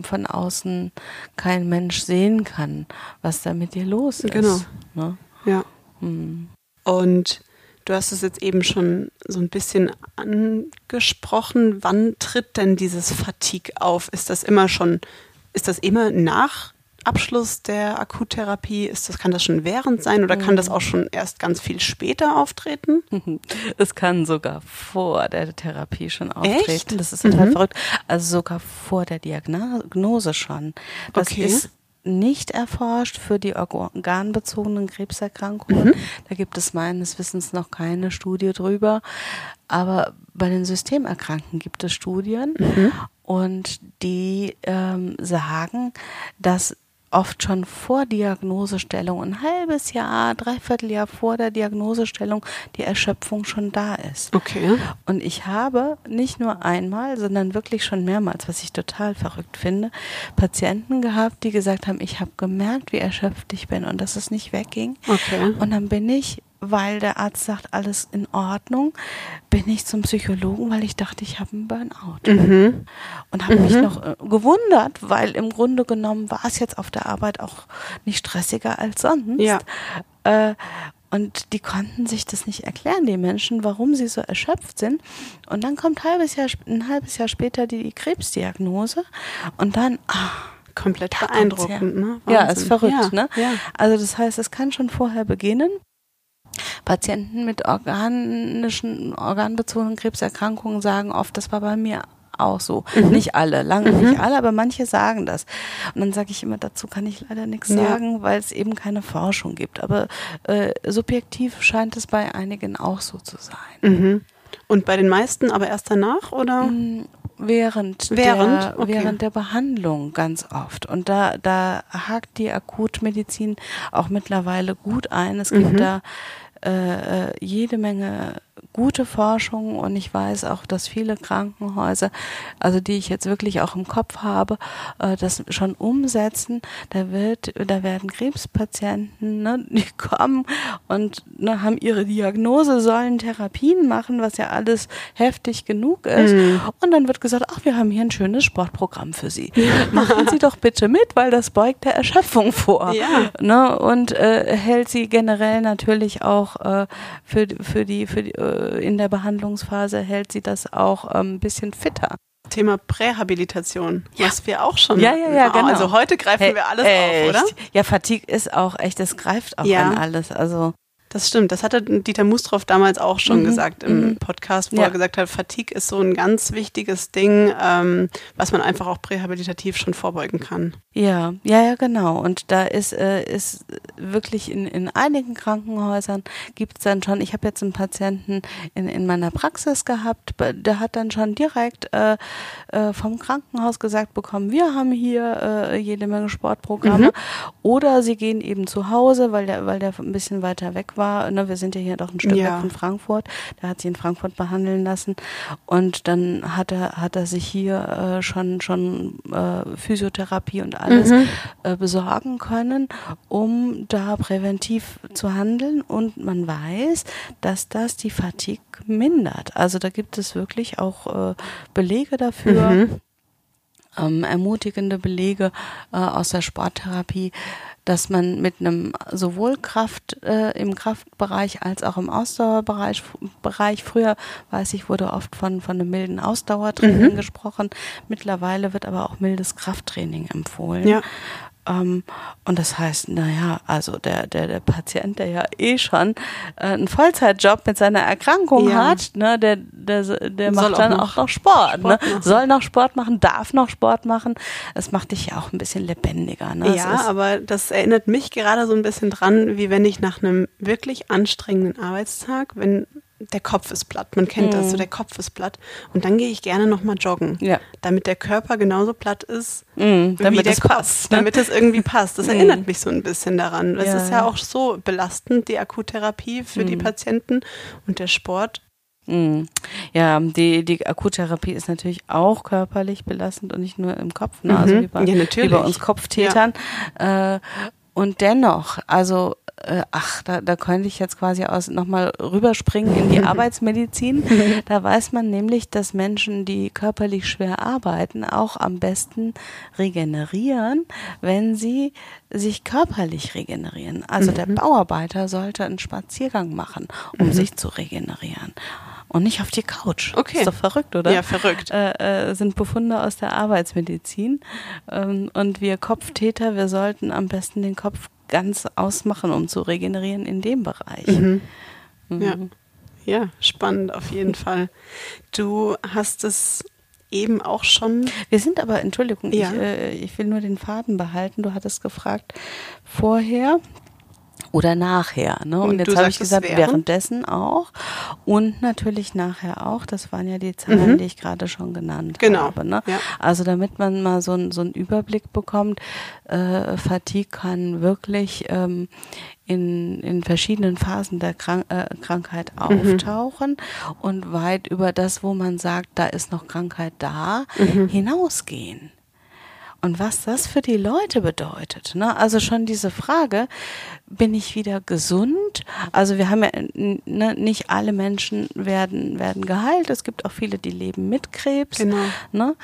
von außen kein Mensch sehen kann, was da mit dir los ist. Genau. Ne? Ja. Hm. Und du hast es jetzt eben schon so ein bisschen angesprochen. Wann tritt denn dieses Fatigue auf? Ist das immer schon, ist das immer nach Abschluss der Akuttherapie? Ist das, kann das schon während sein oder kann das auch schon erst ganz viel später auftreten? Es kann sogar vor der Therapie schon auftreten. Echt? Das ist total Mhm. verrückt. Also sogar vor der Diagnose schon. Das Okay. ist nicht erforscht für die organbezogenen Krebserkrankungen. Mhm. Da gibt es meines Wissens noch keine Studie drüber. Aber bei den Systemerkrankten gibt es Studien Mhm. und die ähm, sagen, dass oft schon vor Diagnosestellung, ein halbes Jahr, dreiviertel Jahr vor der Diagnosestellung, die Erschöpfung schon da ist. Okay. Und ich habe nicht nur einmal, sondern wirklich schon mehrmals, was ich total verrückt finde, Patienten gehabt, die gesagt haben, ich habe gemerkt, wie erschöpft ich bin und dass es nicht wegging. Okay. Und dann bin ich, weil der Arzt sagt, alles in Ordnung, bin ich zum Psychologen, weil ich dachte, ich habe einen Burnout. Mhm. Und habe mich noch äh, gewundert, weil im Grunde genommen war es jetzt auf der Arbeit auch nicht stressiger als sonst. Ja. Äh, und die konnten sich das nicht erklären, die Menschen, warum sie so erschöpft sind. Und dann kommt halbes Jahr, ein halbes Jahr später die Krebsdiagnose. Und dann, ah, Komplett beeindruckend, ne? Ja, ist verrückt, ja, ne? Ja. Also das heißt, es kann schon vorher beginnen. Patienten mit organischen, organbezogenen Krebserkrankungen sagen oft, das war bei mir auch so. Mhm. Nicht alle, lange nicht alle, aber manche sagen das. Und dann sage ich immer, dazu kann ich leider nichts Ja. sagen, weil es eben keine Forschung gibt. Aber äh, subjektiv scheint es bei einigen auch so zu sein. Mhm. Und bei den meisten aber erst danach, oder? Mm, Während, Während? Der, Okay. während der Behandlung ganz oft. Und da, da hakt die Akutmedizin auch mittlerweile gut ein. Es gibt Mhm. da äh, äh, jede Menge gute Forschung und ich weiß auch, dass viele Krankenhäuser, also die ich jetzt wirklich auch im Kopf habe, äh, das schon umsetzen. Da wird, da werden Krebspatienten, ne, die kommen und ne, haben ihre Diagnose, sollen Therapien machen, was ja alles heftig genug ist. Mhm. Und dann wird gesagt, ach, wir haben hier ein schönes Sportprogramm für Sie. Machen Sie doch bitte mit, weil das beugt der Erschöpfung vor. Ja. Ne? Und äh, hält Sie generell natürlich auch äh, für, für die, für die äh, in der Behandlungsphase hält Sie das auch ähm, ein bisschen fitter. Thema Prähabilitation, Ja. was wir auch schon Ja, ja, ja, genau. Also heute greifen Hey, wir alles echt? auf, oder? Ja, Fatigue ist auch echt, es greift auch Ja. an alles. Also Das stimmt. Das hatte Dieter Mustroff damals auch schon Mhm, gesagt im mhm. Podcast, wo Ja. er gesagt hat, Fatigue ist so ein ganz wichtiges Ding, ähm, was man einfach auch prähabilitativ schon vorbeugen kann. Ja, ja, ja, genau. Und da ist, äh, ist wirklich in, in einigen Krankenhäusern gibt es dann schon, ich habe jetzt einen Patienten in, in meiner Praxis gehabt, der hat dann schon direkt äh, äh, vom Krankenhaus gesagt bekommen, wir haben hier äh, jede Menge Sportprogramme. Mhm. Oder sie gehen eben zu Hause, weil der, weil der ein bisschen weiter weg war. Ne? Wir sind ja hier doch ein Stück Ja. weg von Frankfurt. Der hat sich in Frankfurt behandeln lassen. Und dann hat er, hat er sich hier äh, schon, schon äh, Physiotherapie und alles Mhm. äh, besorgen können, um da präventiv zu handeln. Und man weiß, dass das die Fatigue mindert. Also da gibt es wirklich auch äh, Belege dafür Mhm. Ähm, ermutigende Belege äh, aus der Sporttherapie, dass man mit einem sowohl Kraft äh, im Kraftbereich als auch im Ausdauerbereich Bereich, früher weiß ich wurde oft von von einem milden Ausdauertraining gesprochen. Mittlerweile wird aber auch mildes Krafttraining empfohlen. Ja. Ähm, und das heißt, naja, also der, der, der Patient, der ja eh schon äh, einen Vollzeitjob mit seiner Erkrankung Ja. hat, ne, der, der, der macht auch dann noch auch noch Sport, Sport ne? machen. soll noch Sport machen, darf noch Sport machen. Das macht dich ja auch ein bisschen lebendiger. Ne? Ja, ist, aber das erinnert mich gerade so ein bisschen dran, wie wenn ich nach einem wirklich anstrengenden Arbeitstag, wenn der Kopf ist platt, man kennt das, so der Kopf ist platt und dann gehe ich gerne nochmal joggen, Mhm. Ja. damit der Körper genauso platt ist, Mm, wie damit der es Kopf, passt, ne? damit es irgendwie passt. Das Mhm. erinnert mich so ein bisschen daran. Es Ja, ist ja ja. auch so belastend, die Akuttherapie für die Mhm. Patienten und der Sport. Mm. Ja, die, die Akuttherapie ist natürlich auch körperlich belastend und nicht nur im Kopf, ne? also Mhm. wie bei, Ja, natürlich. wie bei uns Kopftätern. Äh, und dennoch, also äh, ach, da, da könnte ich jetzt quasi aus nochmal rüberspringen in die Arbeitsmedizin. Da weiß man nämlich, dass Menschen, die körperlich schwer arbeiten, auch am besten regenerieren, wenn sie sich körperlich regenerieren. Also Mhm. der Bauarbeiter sollte einen Spaziergang machen, um sich zu regenerieren. Und nicht auf die Couch. Okay. Ist doch verrückt, oder? Ja, verrückt. Äh, äh, sind Befunde aus der Arbeitsmedizin. Ähm, und wir Kopftäter, wir sollten am besten den Kopf ganz ausmachen, um zu regenerieren in dem Bereich. Mhm. Mhm. Ja. ja, spannend auf jeden Fall. Du hast es eben auch schon. Wir sind aber, Entschuldigung, Ja. ich, äh, ich will nur den Faden behalten. Du hattest gefragt, vorher oder nachher. Ne? Und Und jetzt habe ich gesagt, während? währenddessen auch und natürlich nachher auch. Das waren ja die Zahlen, die ich gerade schon genannt Mhm. Genau, habe. Ne? ja. Also damit man mal so, ein- so einen Überblick bekommt, äh, Fatigue kann wirklich ähm, in, in verschiedenen Phasen der Krank äh, Krankheit Mhm. auftauchen und weit über das, wo man sagt, da ist noch Krankheit da, Mhm. hinausgehen. Und was das für die Leute bedeutet. Ne? Also schon diese Frage, bin ich wieder gesund? Also wir haben ja, ne, nicht alle Menschen werden, werden geheilt. Es gibt auch viele, die leben mit Krebs. Genau. Ne?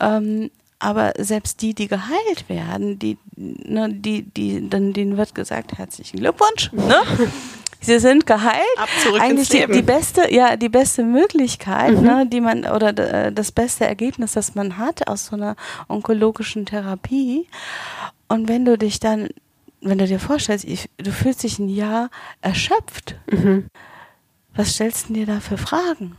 Ähm, aber selbst die, die geheilt werden, die, ne, die, die, dann denen wird gesagt, herzlichen Glückwunsch. Ne? Sie sind geheilt. Ab zurück Eigentlich die, die beste, ja, die beste Möglichkeit, Mhm. ne, die man oder äh, das beste Ergebnis, das man hat aus so einer onkologischen Therapie. Und wenn du dich dann, wenn du dir vorstellst, ich, du fühlst dich ein Jahr erschöpft, Mhm. was stellst du dir da für Fragen?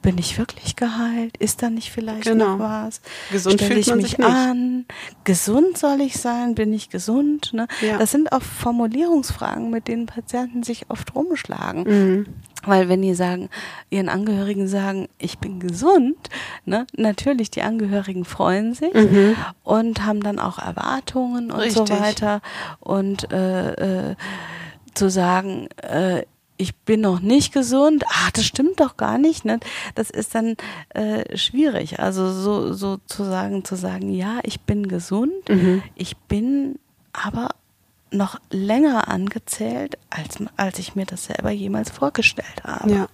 Bin ich wirklich geheilt? Ist da nicht vielleicht Genau. noch was? Gesund Stell fühlt ich mich sich nicht. an? Gesund soll ich sein? Bin ich gesund? Ne? Ja. Das sind auch Formulierungsfragen, mit denen Patienten sich oft rumschlagen. Mhm. Weil wenn die sagen, ihren Angehörigen sagen, ich bin gesund, ne, natürlich die Angehörigen freuen sich Mhm. und haben dann auch Erwartungen und so Richtig. weiter. Und äh, äh, zu sagen, äh, ich bin noch nicht gesund, ah, das stimmt doch gar nicht, ne? Das ist dann äh, schwierig. Also so, so zu sagen, zu sagen, ja, ich bin gesund, Mhm. ich bin aber noch länger angezählt, als, als ich mir das selber jemals vorgestellt habe. Ja.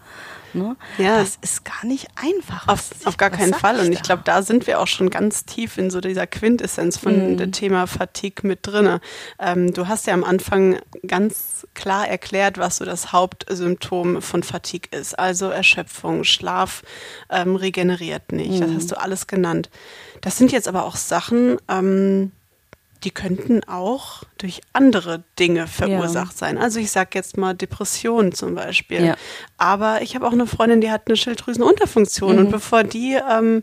Ne? Ja. Das ist gar nicht einfach. Auf, auf gar keinen Fall. Und ich glaube, da sind wir auch schon ganz tief in so dieser Quintessenz von Mhm. dem Thema Fatigue mit drinne. Ähm, du hast ja am Anfang ganz klar erklärt, was so das Hauptsymptom von Fatigue ist. Also Erschöpfung, Schlaf ähm, regeneriert nicht. Das Mhm. hast du alles genannt. Das sind jetzt aber auch Sachen, ähm, die könnten auch durch andere Dinge verursacht sein. Also ich sage jetzt mal Depressionen zum Beispiel. Ja. Aber ich habe auch eine Freundin, die hat eine Schilddrüsenunterfunktion und bevor die ähm,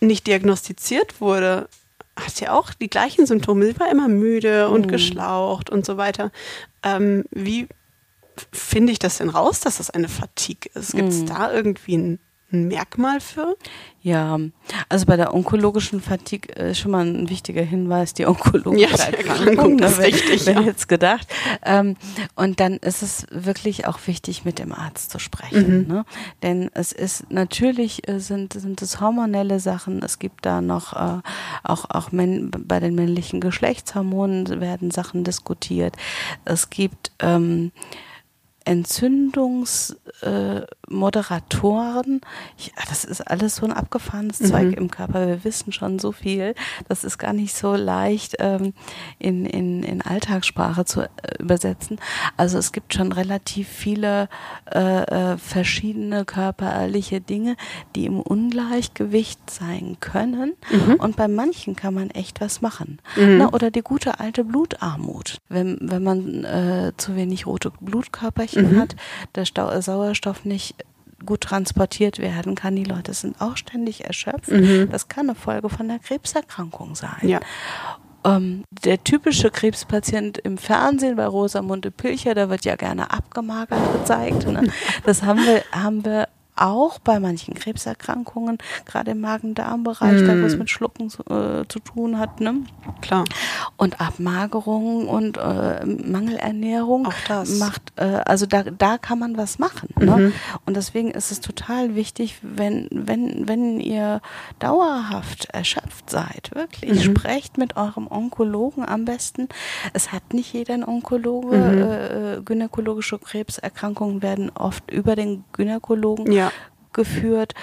nicht diagnostiziert wurde, hat sie auch die gleichen Symptome. Sie war immer müde und geschlaucht und so weiter. Ähm, wie finde ich das denn raus, dass das eine Fatigue ist? Gibt es da irgendwie ein, ein Merkmal für? Ja, also bei der onkologischen Fatigue ist schon mal ein wichtiger Hinweis, die onkologische Ja, Erkrankung ne, ist wer- wichtig, wer ja. jetzt gedacht. Ähm, und dann ist es wirklich auch wichtig, mit dem Arzt zu sprechen. Mhm. Ne? Denn es ist natürlich äh, sind, sind es hormonelle Sachen, es gibt da noch äh, auch, auch männ, bei den männlichen Geschlechtshormonen werden Sachen diskutiert. Es gibt ähm, Entzündungsmoderatoren. Äh, das ist alles so ein abgefahrenes Zeug im Körper. Wir wissen schon so viel. Das ist gar nicht so leicht ähm, in, in, in Alltagssprache zu äh, übersetzen. Also es gibt schon relativ viele äh, äh, verschiedene körperliche Dinge, die im Ungleichgewicht sein können. Und bei manchen kann man echt was machen. Na, oder die gute alte Blutarmut. Wenn, wenn man äh, zu wenig rote Blutkörperchen hat, der Stau Sauerstoff nicht gut transportiert werden kann. Die Leute sind auch ständig erschöpft. Das kann eine Folge von der Krebserkrankung sein. Ja. Ähm, der typische Krebspatient im Fernsehen bei Rosamunde Pilcher, da wird ja gerne abgemagert gezeigt. Ne? Das haben wir, haben wir auch bei manchen Krebserkrankungen, gerade im Magen-Darm-Bereich, da wo es mit Schlucken zu, äh, zu tun hat. Ne? Klar. Und Abmagerung und äh, Mangelernährung Auch das. macht, äh, also da, da kann man was machen. Ne? Und deswegen ist es total wichtig, wenn, wenn, wenn ihr dauerhaft erschöpft seid, wirklich, sprecht mit eurem Onkologen am besten. Es hat nicht jeder einen Onkologe. Äh, gynäkologische Krebserkrankungen werden oft über den Gynäkologen Ja. Geführt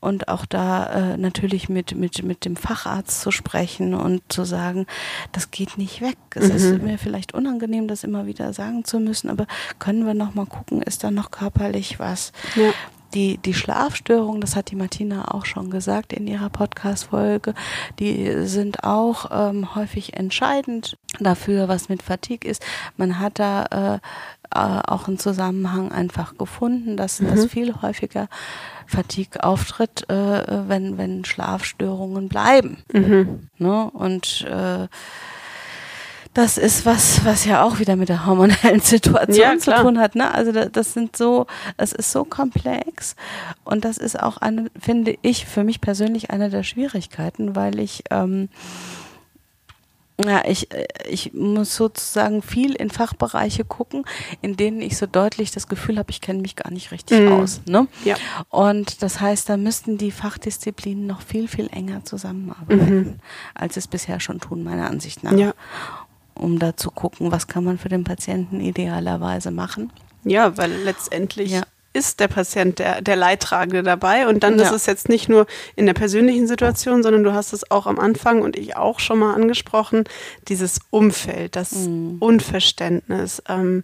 und auch da äh, natürlich mit, mit, mit dem Facharzt zu sprechen und zu sagen, das geht nicht weg. Es ist mir vielleicht unangenehm, das immer wieder sagen zu müssen, aber können wir noch mal gucken, ist da noch körperlich was? Ja. Die, die Schlafstörungen, das hat die Martina auch schon gesagt in ihrer Podcast-Folge, die sind auch ähm, häufig entscheidend dafür, was mit Fatigue ist. Man hat da äh, äh, auch einen Zusammenhang einfach gefunden, dass das viel häufiger Fatigue auftritt, äh, wenn, wenn Schlafstörungen bleiben. Ne? Und äh, das ist was, was ja auch wieder mit der hormonellen Situation Ja, zu tun hat. Ne? Also da- das sind so, es ist so komplex und das ist auch eine, finde ich, für mich persönlich eine der Schwierigkeiten, weil ich ähm, ja, ich, äh, ich muss sozusagen viel in Fachbereiche gucken, in denen ich so deutlich das Gefühl habe, ich kenne mich gar nicht richtig Mhm. aus. Ne? Ja. Und das heißt, da müssten die Fachdisziplinen noch viel, viel enger zusammenarbeiten, als es bisher schon tun, meiner Ansicht nach. Ja. Um da zu gucken, was kann man für den Patienten idealerweise machen. Ja, weil letztendlich Ja. ist der Patient der, der Leidtragende dabei. Und dann Ja. ist es jetzt nicht nur in der persönlichen Situation, sondern du hast es auch am Anfang und ich auch schon mal angesprochen, dieses Umfeld, das Mhm. Unverständnis, ähm,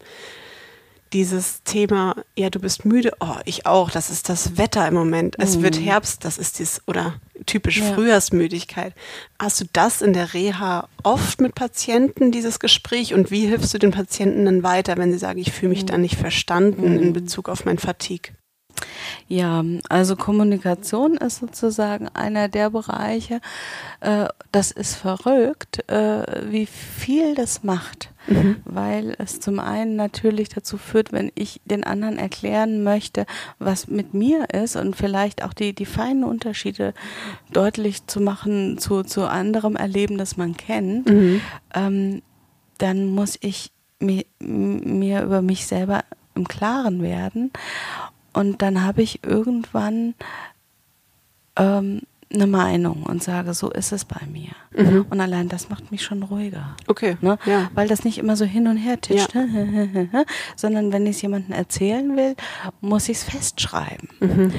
dieses Thema, ja, du bist müde, oh, ich auch, das ist das Wetter im Moment. Es wird Herbst, das ist dies, oder typisch Mhm. Ja. Frühjahrsmüdigkeit. Hast du das in der Reha oft mit Patienten, dieses Gespräch? Und wie hilfst du den Patienten dann weiter, wenn sie sagen, ich fühle mich da nicht verstanden Mhm. in Bezug auf mein Fatigue? Ja, also Kommunikation ist sozusagen einer der Bereiche. Äh, das ist verrückt, äh, wie viel das macht, weil es zum einen natürlich dazu führt, wenn ich den anderen erklären möchte, was mit mir ist und vielleicht auch die, die feinen Unterschiede deutlich zu machen zu, zu anderem Erleben, das man kennt, ähm, dann muss ich mir, mir über mich selber im Klaren werden. Und dann habe ich irgendwann ähm, eine Meinung und sage, so ist es bei mir. Mhm. Und allein das macht mich schon ruhiger. Okay. Ne? Ja. Weil das nicht immer so hin und her tischt, sondern wenn ich es jemandem erzählen will, muss ich es festschreiben. Mhm.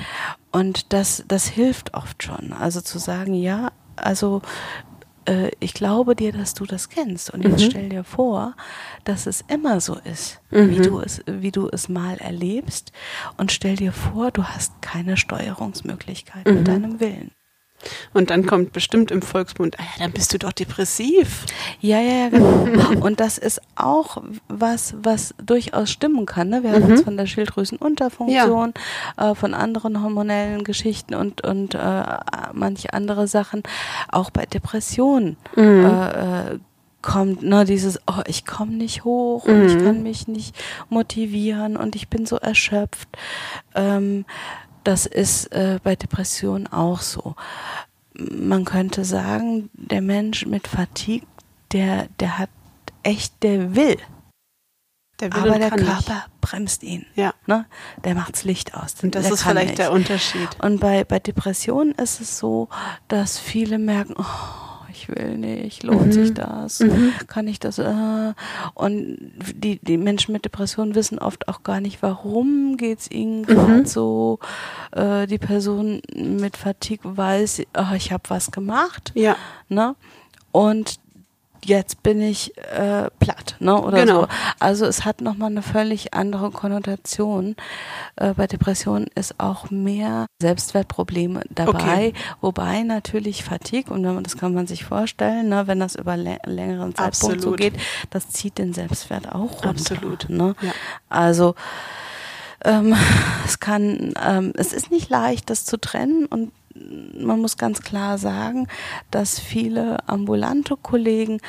Und das, das hilft oft schon. Also zu sagen, ja, also äh, ich glaube dir, dass du das kennst. Und jetzt Mhm. stell dir vor, dass es immer so ist, Mhm. wie, du es, wie du es mal erlebst. Und stell dir vor, du hast keine Steuerungsmöglichkeit Mhm. mit deinem Willen. Und dann kommt bestimmt im Volksmund, ah, ja, dann bist du doch depressiv. Ja, ja, ja, genau. Und das ist auch was, was durchaus stimmen kann. Ne? Wir haben Mhm. jetzt von der Schilddrüsenunterfunktion, äh, von anderen hormonellen Geschichten und, und äh, manche andere Sachen. Auch bei Depressionen Mhm. äh, äh, kommt ne, dieses, oh, ich komme nicht hoch und ich Mhm. kann mich nicht motivieren und ich bin so erschöpft. Ähm, das ist äh, bei Depressionen auch so. Man könnte sagen, der Mensch mit Fatigue, der, der hat echt, der will, Der will aber der Körper bremst ihn. Ja. Ne? Der macht's Licht aus. Und das der ist vielleicht nicht. der Unterschied. Und bei, bei Depressionen ist es so, dass viele merken, oh, ich will nicht, lohnt Mhm. sich das? Mhm. Kann ich das? Äh? Und die, die Menschen mit Depressionen wissen oft auch gar nicht, warum geht's ihnen gerade Mhm. so. Äh, die Person mit Fatigue weiß, oh, ich habe was gemacht, Ja. ne? Und jetzt bin ich äh, platt, ne? Oder Genau. so. Also es hat nochmal eine völlig andere Konnotation. Äh, bei Depressionen ist auch mehr Selbstwertprobleme dabei, Okay. wobei natürlich Fatigue, und wenn man, das kann man sich vorstellen, ne, wenn das über lä längeren Zeitpunkt so geht, das zieht den Selbstwert auch runter. Absolut. Ne? Ja. Also ähm, es kann, ähm, es ist nicht leicht, das zu trennen und man muss ganz klar sagen, dass viele ambulante Kollegen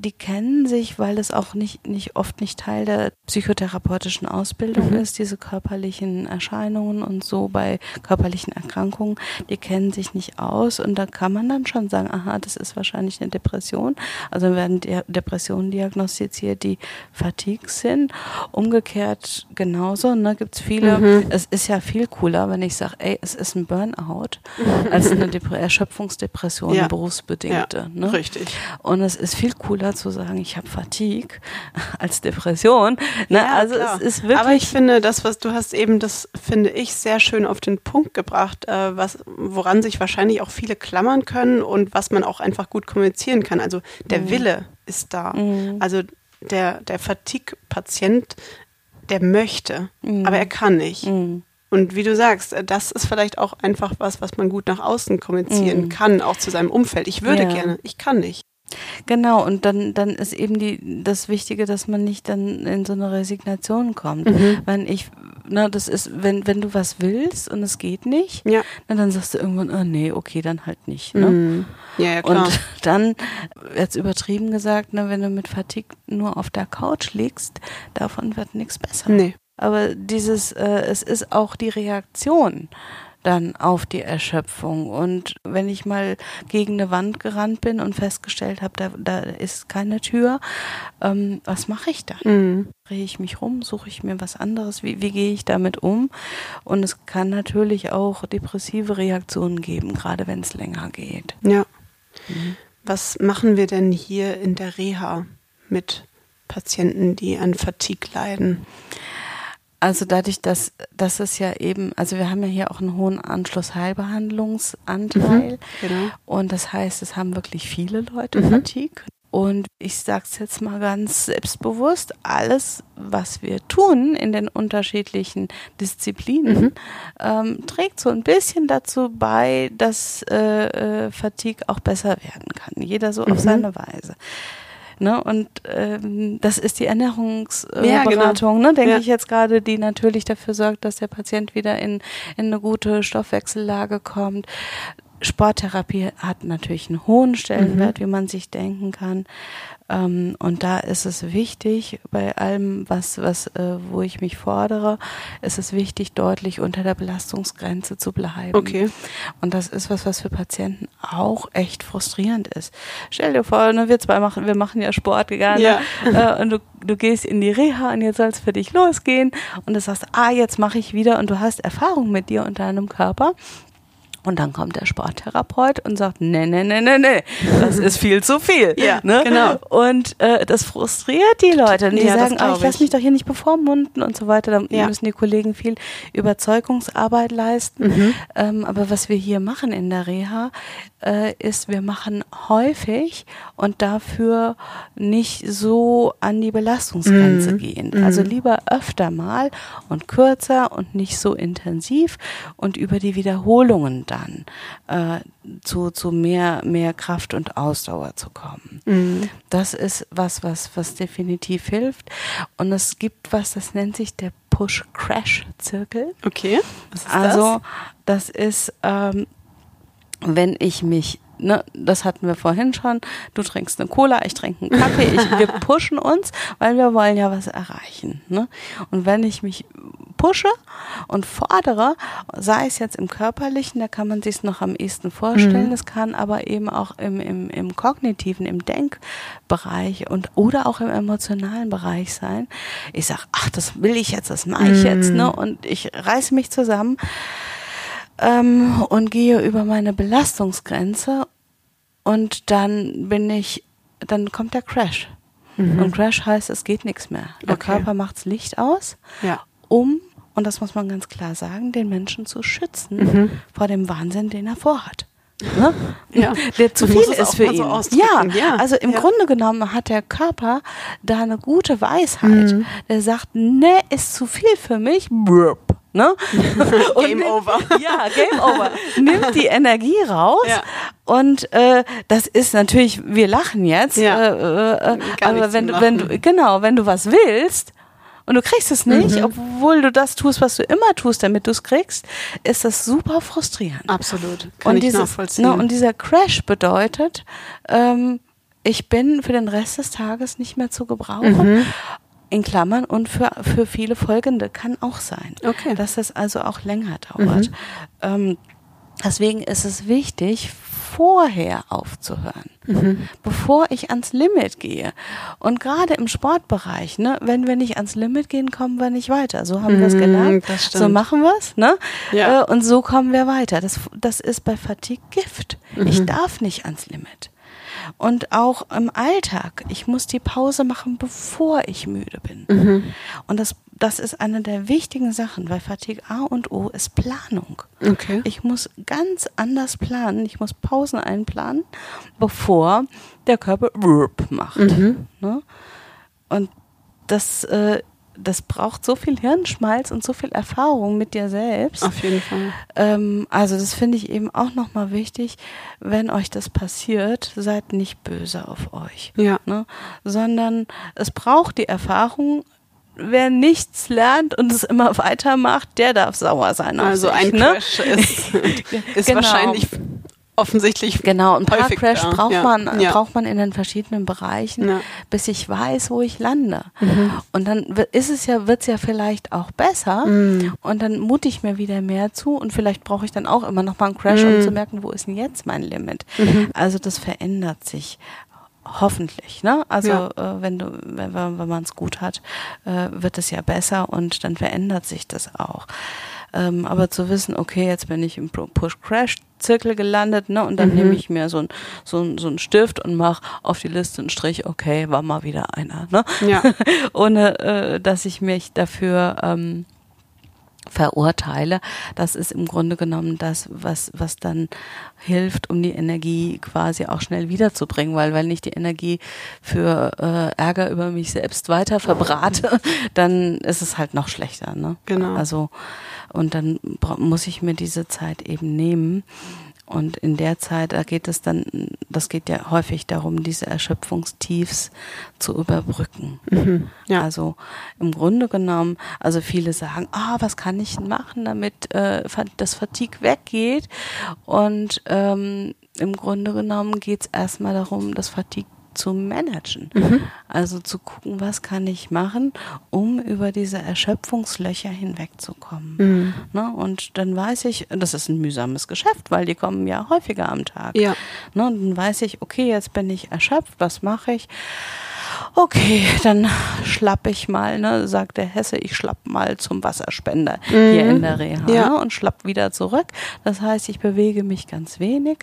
die kennen sich, weil es auch nicht, nicht oft nicht Teil der psychotherapeutischen Ausbildung Mhm. ist, diese körperlichen Erscheinungen und so bei körperlichen Erkrankungen, die kennen sich nicht aus und da kann man dann schon sagen, aha, das ist wahrscheinlich eine Depression. Also werden De Depressionen diagnostiziert, die Fatigue sind. Umgekehrt genauso, ne, gibt's viele. Mhm. Es ist ja viel cooler, wenn ich sage, ey, es ist ein Burnout, als eine Dep Erschöpfungsdepression, Ja. berufsbedingte. Ja, ne? richtig. Und es ist viel cooler zu sagen, ich habe Fatigue als Depression. Ne? Ja, also klar. es ist wirklich. Aber ich finde, das, was du hast eben, das finde ich sehr schön auf den Punkt gebracht, äh, was, woran sich wahrscheinlich auch viele klammern können und was man auch einfach gut kommunizieren kann. Also der Mhm. Wille ist da. Mhm. Also der, der Fatigue-Patient, der möchte, Mhm. aber er kann nicht. Mm, Und wie du sagst, äh, das ist vielleicht auch einfach was, was man gut nach außen kommunizieren Mhm. kann, auch zu seinem Umfeld. Ich würde Ja. gerne, ich kann nicht. Genau, und dann, dann ist eben die, das Wichtige, dass man nicht dann in so eine Resignation kommt. Mhm. Wenn ich, na, das ist, wenn, wenn du was willst und es geht nicht, Ja. na, dann sagst du irgendwann, oh nee, okay, dann halt nicht. Ne? Mhm. Ja, ja, klar. Und dann, jetzt übertrieben gesagt, ne, wenn du mit Fatigue nur auf der Couch liegst, davon wird nichts besser. nee. Aber dieses, äh, es ist auch die Reaktion dann auf die Erschöpfung. Und wenn ich mal gegen eine Wand gerannt bin und festgestellt habe, da, da ist keine Tür, ähm, was mache ich dann? Mhm. Drehe ich mich rum, suche ich mir was anderes? Wie, wie gehe ich damit um? Und es kann natürlich auch depressive Reaktionen geben, gerade wenn es länger geht. Ja. Mhm. Was machen wir denn hier in der Reha mit Patienten, die an Fatigue leiden? Also dadurch, dass, dass es ja eben, also wir haben ja hier auch einen hohen Anschlussheilbehandlungsanteil. Genau. Und das heißt, es haben wirklich viele Leute Mhm. Fatigue. Und ich sage es jetzt mal ganz selbstbewusst, alles, was wir tun in den unterschiedlichen Disziplinen, Mhm. ähm, trägt so ein bisschen dazu bei, dass äh, äh, Fatigue auch besser werden kann. Jeder so Mhm. auf seine Weise. Ne? Und ähm, das ist die Ernährungsberatung, Ja, äh, genau. Beratung, ne, denke Ja. ich jetzt gerade, die natürlich dafür sorgt, dass der Patient wieder in, in eine gute Stoffwechsellage kommt. Sporttherapie hat natürlich einen hohen Stellenwert, wie man sich denken kann. Ähm, und da ist es wichtig, bei allem, was, was, äh, wo ich mich fordere, ist es wichtig, deutlich unter der Belastungsgrenze zu bleiben. Okay. Und das ist was, was für Patienten auch echt frustrierend ist. Stell dir vor, ne, wir zwei machen, wir machen ja Sport gerne. Ja. Äh, und du, du gehst in die Reha und jetzt soll es für dich losgehen. Und du sagst, ah, jetzt mache ich wieder und du hast Erfahrung mit dir und deinem Körper. Und dann kommt der Sporttherapeut und sagt, nee, nee, nee, nee, nee, das ist viel zu viel. Ja, ne? genau. Und äh, das frustriert die Leute. Und die Ja, sagen, glaub ich lasse ich. mich doch hier nicht bevormunden und so weiter. Da Ja. müssen die Kollegen viel Überzeugungsarbeit leisten. Mhm. Ähm, aber was wir hier machen in der Reha, äh, ist, wir machen häufig und dafür nicht so an die Belastungsgrenze Mhm. gehen. Also lieber öfter mal und kürzer und nicht so intensiv und über die Wiederholungen dann äh, zu, zu mehr, mehr Kraft und Ausdauer zu kommen. Mhm. Das ist was, was, was definitiv hilft. Und es gibt was, das nennt sich der Push-Crash-Zirkel. Okay. Was ist Also, das, ist, ähm, wenn ich mich, ne, das hatten wir vorhin schon, du trinkst eine Cola, ich trinke einen Kaffee, ich, wir pushen uns, weil wir wollen ja was erreichen. Ne? Und wenn ich mich pushe und fordere, sei es jetzt im körperlichen, da kann man sich noch am ehesten vorstellen, es kann aber eben auch im, im, im kognitiven, im Denkbereich und oder auch im emotionalen Bereich sein. Ich sage, ach, das will ich jetzt, das mache ich jetzt, ne? Und ich reiße mich zusammen ähm, und gehe über meine Belastungsgrenze und dann bin ich, dann kommt der Crash. Und Crash heißt, es geht nichts mehr. Der Okay. Körper macht's Licht aus, Ja. um, und das muss man ganz klar sagen, den Menschen zu schützen Mhm. vor dem Wahnsinn, den er vorhat. Ne? Ja. Der zu viel ist für so ihn. ausdrücken. ja, Ja. also im Ja. Grunde genommen hat der Körper da eine gute Weisheit. Mhm. Der sagt, ne, ist zu viel für mich. Brrp. Ne? Game nimmt- over. Ja, Game over. Nimmt die Energie raus. Ja. Und äh, das ist natürlich, wir lachen jetzt, Ja. äh, äh, äh, aber wenn du, wenn du, genau, wenn du was willst und du kriegst es nicht, Mhm. obwohl du das tust, was du immer tust, damit du es kriegst, ist das super frustrierend. Absolut. Kann Und, ich dieses, nachvollziehen. ne, und dieser Crash bedeutet, ähm, ich bin für den Rest des Tages nicht mehr zu gebrauchen. Mhm. In Klammern und für, für viele folgende kann auch sein. Okay. Dass es also auch länger dauert. Ähm, deswegen ist es wichtig, vorher aufzuhören, Mhm. bevor ich ans Limit gehe. Und gerade im Sportbereich, ne, wenn wir nicht ans Limit gehen, kommen wir nicht weiter. So haben wir es Mhm, gelernt. das so machen wir es, ne? Ja. Äh, und so kommen wir weiter. Das, das ist bei Fatigue Gift. Mhm. Ich darf nicht ans Limit. Und auch im Alltag. Ich muss die Pause machen, bevor ich müde bin. Mhm. Und das, das ist eine der wichtigen Sachen, weil Fatigue A und O ist Planung. Okay. Ich muss ganz anders planen. Ich muss Pausen einplanen, bevor der Körper macht. Mhm. Ne? Und das, äh, das braucht so viel Hirnschmalz und so viel Erfahrung mit dir selbst. Auf jeden Fall. Ähm, also das finde ich eben auch nochmal wichtig, wenn euch das passiert, seid nicht böse auf euch. Ja. Ne? Sondern es braucht die Erfahrung, wer nichts lernt und es immer weitermacht, der darf sauer sein Also sich, ein ne? Crash ist, ist Genau. wahrscheinlich offensichtlich Genau, ein Parkcrash da. braucht Ja. man Ja. braucht man in den verschiedenen Bereichen, Ja. Mhm. bis ich weiß, wo ich lande. Und dann ist es ja wird's ja vielleicht auch besser Mhm. und dann mute ich mir wieder mehr zu und vielleicht brauche ich dann auch immer noch mal einen Crash, Mhm. um zu merken, wo ist denn jetzt mein Limit? Also das verändert sich. Hoffentlich, ne? Also Ja. äh, wenn du, wenn wenn man es gut hat, äh, wird es ja besser und dann verändert sich das auch. Ähm, aber zu wissen, okay, jetzt bin ich im Push-Crash-Zirkel gelandet, ne? Und dann Mhm. nehme ich mir so ein so ein so ein Stift und mache auf die Liste einen Strich, okay, war mal wieder einer, ne? Ja. Ohne äh, dass ich mich dafür ähm, verurteile. Das ist im Grunde genommen das, was, was dann hilft, um die Energie quasi auch schnell wiederzubringen, weil wenn ich die Energie für äh, Ärger über mich selbst weiter verbrate, dann ist es halt noch schlechter. Ne? Genau. Also und dann muss ich mir diese Zeit eben nehmen. Und in der Zeit, da geht es dann, das geht ja häufig darum, diese Erschöpfungstiefs zu überbrücken. Ja. Also im Grunde genommen, also viele sagen, ah, was kann ich machen, damit äh, das Fatigue weggeht? Und ähm, im Grunde genommen geht es erstmal darum, das Fatigue zu managen. Also zu gucken, was kann ich machen, um über diese Erschöpfungslöcher hinwegzukommen. Ne? Und dann weiß ich, das ist ein mühsames Geschäft, weil die kommen ja häufiger am Tag. Ja. Ne? Und dann weiß ich, okay, jetzt bin ich erschöpft, was mache ich? Okay, dann schlapp ich mal, ne, sagt der Hesse, ich schlapp mal zum Wasserspender mhm. hier in der Reha ja. ne, und schlapp wieder zurück. Das heißt, ich bewege mich ganz wenig,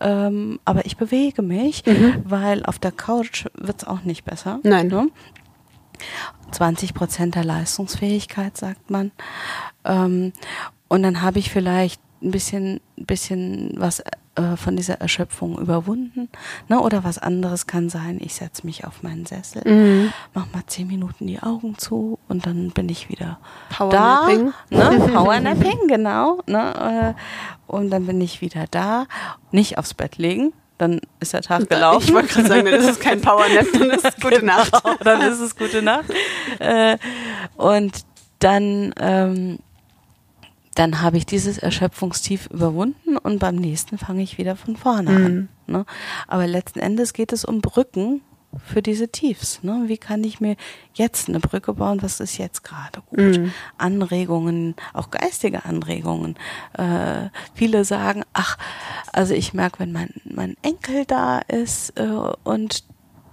ähm, aber ich bewege mich, mhm. weil auf der Couch wird's auch nicht besser. Nein. Ne? 20 Prozent der Leistungsfähigkeit, sagt man. Ähm, und dann habe ich vielleicht ein bisschen, bisschen was äh, von dieser Erschöpfung überwunden. Ne? Oder was anderes kann sein, ich setze mich auf meinen Sessel, mhm. mach mal zehn Minuten die Augen zu und dann bin ich wieder Powernapping. da. Ne? Powernapping, genau. Ne? Äh, und dann bin ich wieder da. Nicht aufs Bett legen, dann ist der Tag gelaufen. Ich wollte gerade sagen, dann ist es kein Powernap, dann ist es gute genau, Nacht. dann ist es gute Nacht. Und dann ähm, dann habe ich dieses Erschöpfungstief überwunden und beim nächsten fange ich wieder von vorne mhm. an. Ne? Aber letzten Endes geht es um Brücken für diese Tiefs. Ne? Wie kann ich mir jetzt eine Brücke bauen? Was ist jetzt gerade gut? Mhm. Anregungen, auch geistige Anregungen. Äh, viele sagen, ach, also ich merke, wenn mein, mein Enkel da ist äh, und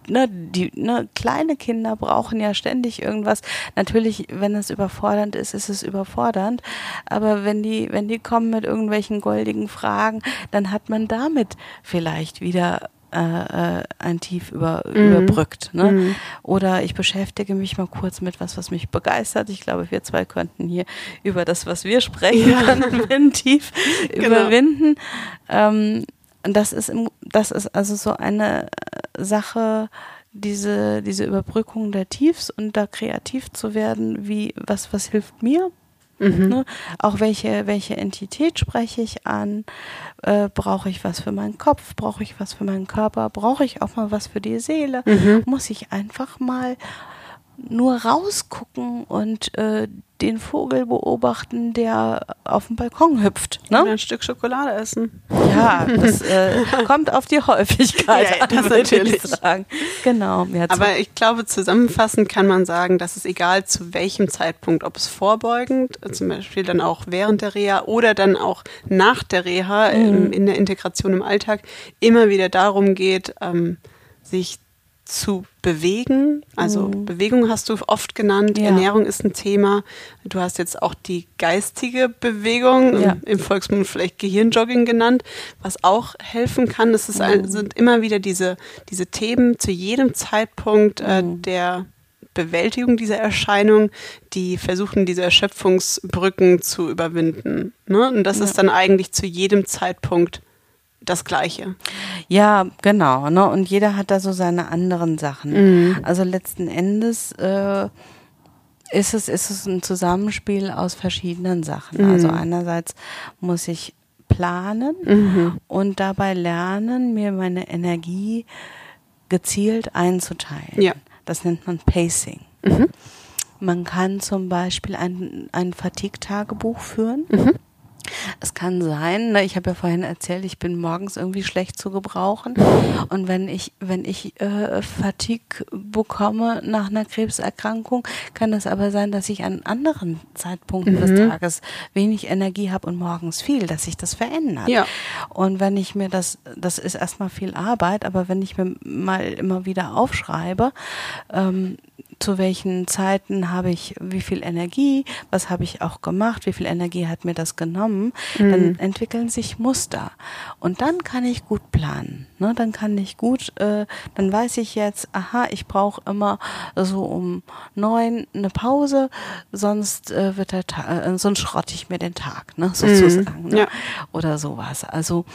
ne, die ne, kleine Kinder brauchen ja ständig irgendwas. Natürlich, wenn es überfordernd ist, ist es überfordernd. Aber wenn die, wenn die kommen mit irgendwelchen goldigen Fragen, dann hat man damit vielleicht wieder äh, äh ein Tief über, mhm. überbrückt. Ne? Mhm. Oder ich beschäftige mich mal kurz mit was, was mich begeistert. Ich glaube, wir zwei könnten hier über das, was wir sprechen, ja. können Tief genau. überwinden. Ähm, und das ist, im, das ist also so eine Sache, diese, diese Überbrückung der Tiefs und da kreativ zu werden, wie, was, was hilft mir? Mhm. Ne? Auch welche, welche Entität spreche ich an? Äh, brauche ich was für meinen Kopf? Brauche ich was für meinen Körper? Brauche ich auch mal was für die Seele? Mhm. Muss ich einfach mal nur rausgucken und äh, den Vogel beobachten, der auf dem Balkon hüpft. Ne? Und ein Stück Schokolade essen. Ja, das äh, kommt auf die Häufigkeit ja, ja, das an, natürlich. Ich sagen. Genau. Aber ich glaube, zusammenfassend kann man sagen, dass es egal zu welchem Zeitpunkt, ob es vorbeugend, zum Beispiel dann auch während der Reha oder dann auch nach der Reha mhm. in, in, der Integration im Alltag, immer wieder darum geht, ähm, sich zu bewegen. Also mhm. Bewegung hast du oft genannt, ja. Ernährung ist ein Thema. Du hast jetzt auch die geistige Bewegung, ja. im Volksmund vielleicht Gehirnjogging genannt, was auch helfen kann. Es ist mhm. sind immer wieder diese, diese Themen zu jedem Zeitpunkt äh, mhm. der Bewältigung dieser Erscheinung, die versuchen, diese Erschöpfungsbrücken zu überwinden. Ne? Und das ja. ist dann eigentlich zu jedem Zeitpunkt das Gleiche. Ja, genau. Ne? Und jeder hat da so seine anderen Sachen. Mhm. Also letzten Endes äh, ist, es, ist es ein Zusammenspiel aus verschiedenen Sachen. Mhm. Also einerseits muss ich planen mhm. und dabei lernen, mir meine Energie gezielt einzuteilen. Ja. Das nennt man Pacing. Mhm. Man kann zum Beispiel ein, ein Fatigue-Tagebuch führen. Mhm. Es kann sein, ne, ich habe ja vorhin erzählt, ich bin morgens irgendwie schlecht zu gebrauchen. Und wenn ich, wenn ich äh, Fatigue bekomme nach einer Krebserkrankung, kann es aber sein, dass ich an anderen Zeitpunkten mhm. des Tages wenig Energie habe und morgens viel, dass sich das verändert. Ja. Und wenn ich mir das, das ist erstmal viel Arbeit, aber wenn ich mir mal immer wieder aufschreibe, ähm, zu welchen Zeiten habe ich wie viel Energie, was habe ich auch gemacht, wie viel Energie hat mir das genommen, mhm. dann entwickeln sich Muster. Und dann kann ich gut planen. Ne? Dann kann ich gut, äh, dann weiß ich jetzt, aha, ich brauche immer so um neun eine Pause, sonst äh, wird der Tag, äh, sonst schrotte ich mir den Tag, ne? sozusagen. Mhm. Ne? Ja. Oder sowas. Also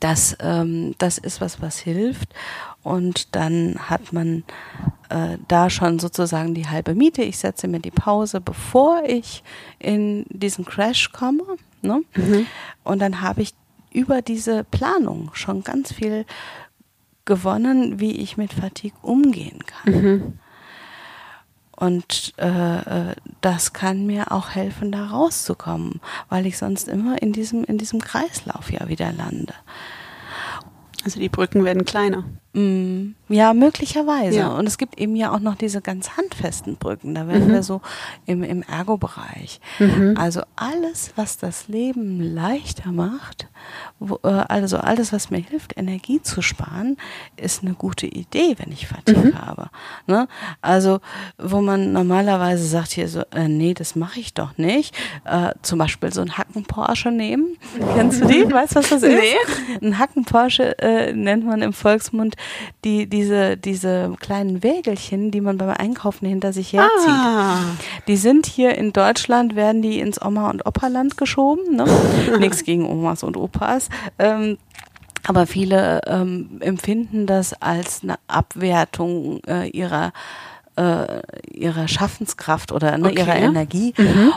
das, ähm, das ist was, was hilft. Und dann hat man äh, da schon sozusagen die halbe Miete. Ich setze mir die Pause, bevor ich in diesen Crash komme. Ne? Mhm. Und dann habe ich über diese Planung schon ganz viel gewonnen, wie ich mit Fatigue umgehen kann. Mhm. Und äh, äh, das kann mir auch helfen, da rauszukommen, weil ich sonst immer in diesem, in diesem Kreislauf ja wieder lande. Also die Brücken werden kleiner. Mm, ja, möglicherweise. Ja. Und es gibt eben ja auch noch diese ganz handfesten Brücken. Da werden wir so im, im Ergo-Bereich. Also alles, was das Leben leichter macht, wo, äh, also alles, was mir hilft, Energie zu sparen, ist eine gute Idee, wenn ich Fatigue habe. Ne? Also, wo man normalerweise sagt hier so, äh, nee, das mache ich doch nicht. Äh, zum Beispiel so einen Hacken Porsche nehmen. Kennst du die? Weißt du, was das ist? Nee. Ein Hacken Porsche äh, nennt man im Volksmund die, diese, diese kleinen Wägelchen, die man beim Einkaufen hinter sich herzieht. Ah, Die sind hier in Deutschland, werden die ins Oma- und Operland geschoben. Ne? Nichts gegen Omas und Opas. Ähm, aber viele ähm, empfinden das als eine Abwertung äh, ihrer äh, ihrer Schaffenskraft oder ne, Okay. ihrer Energie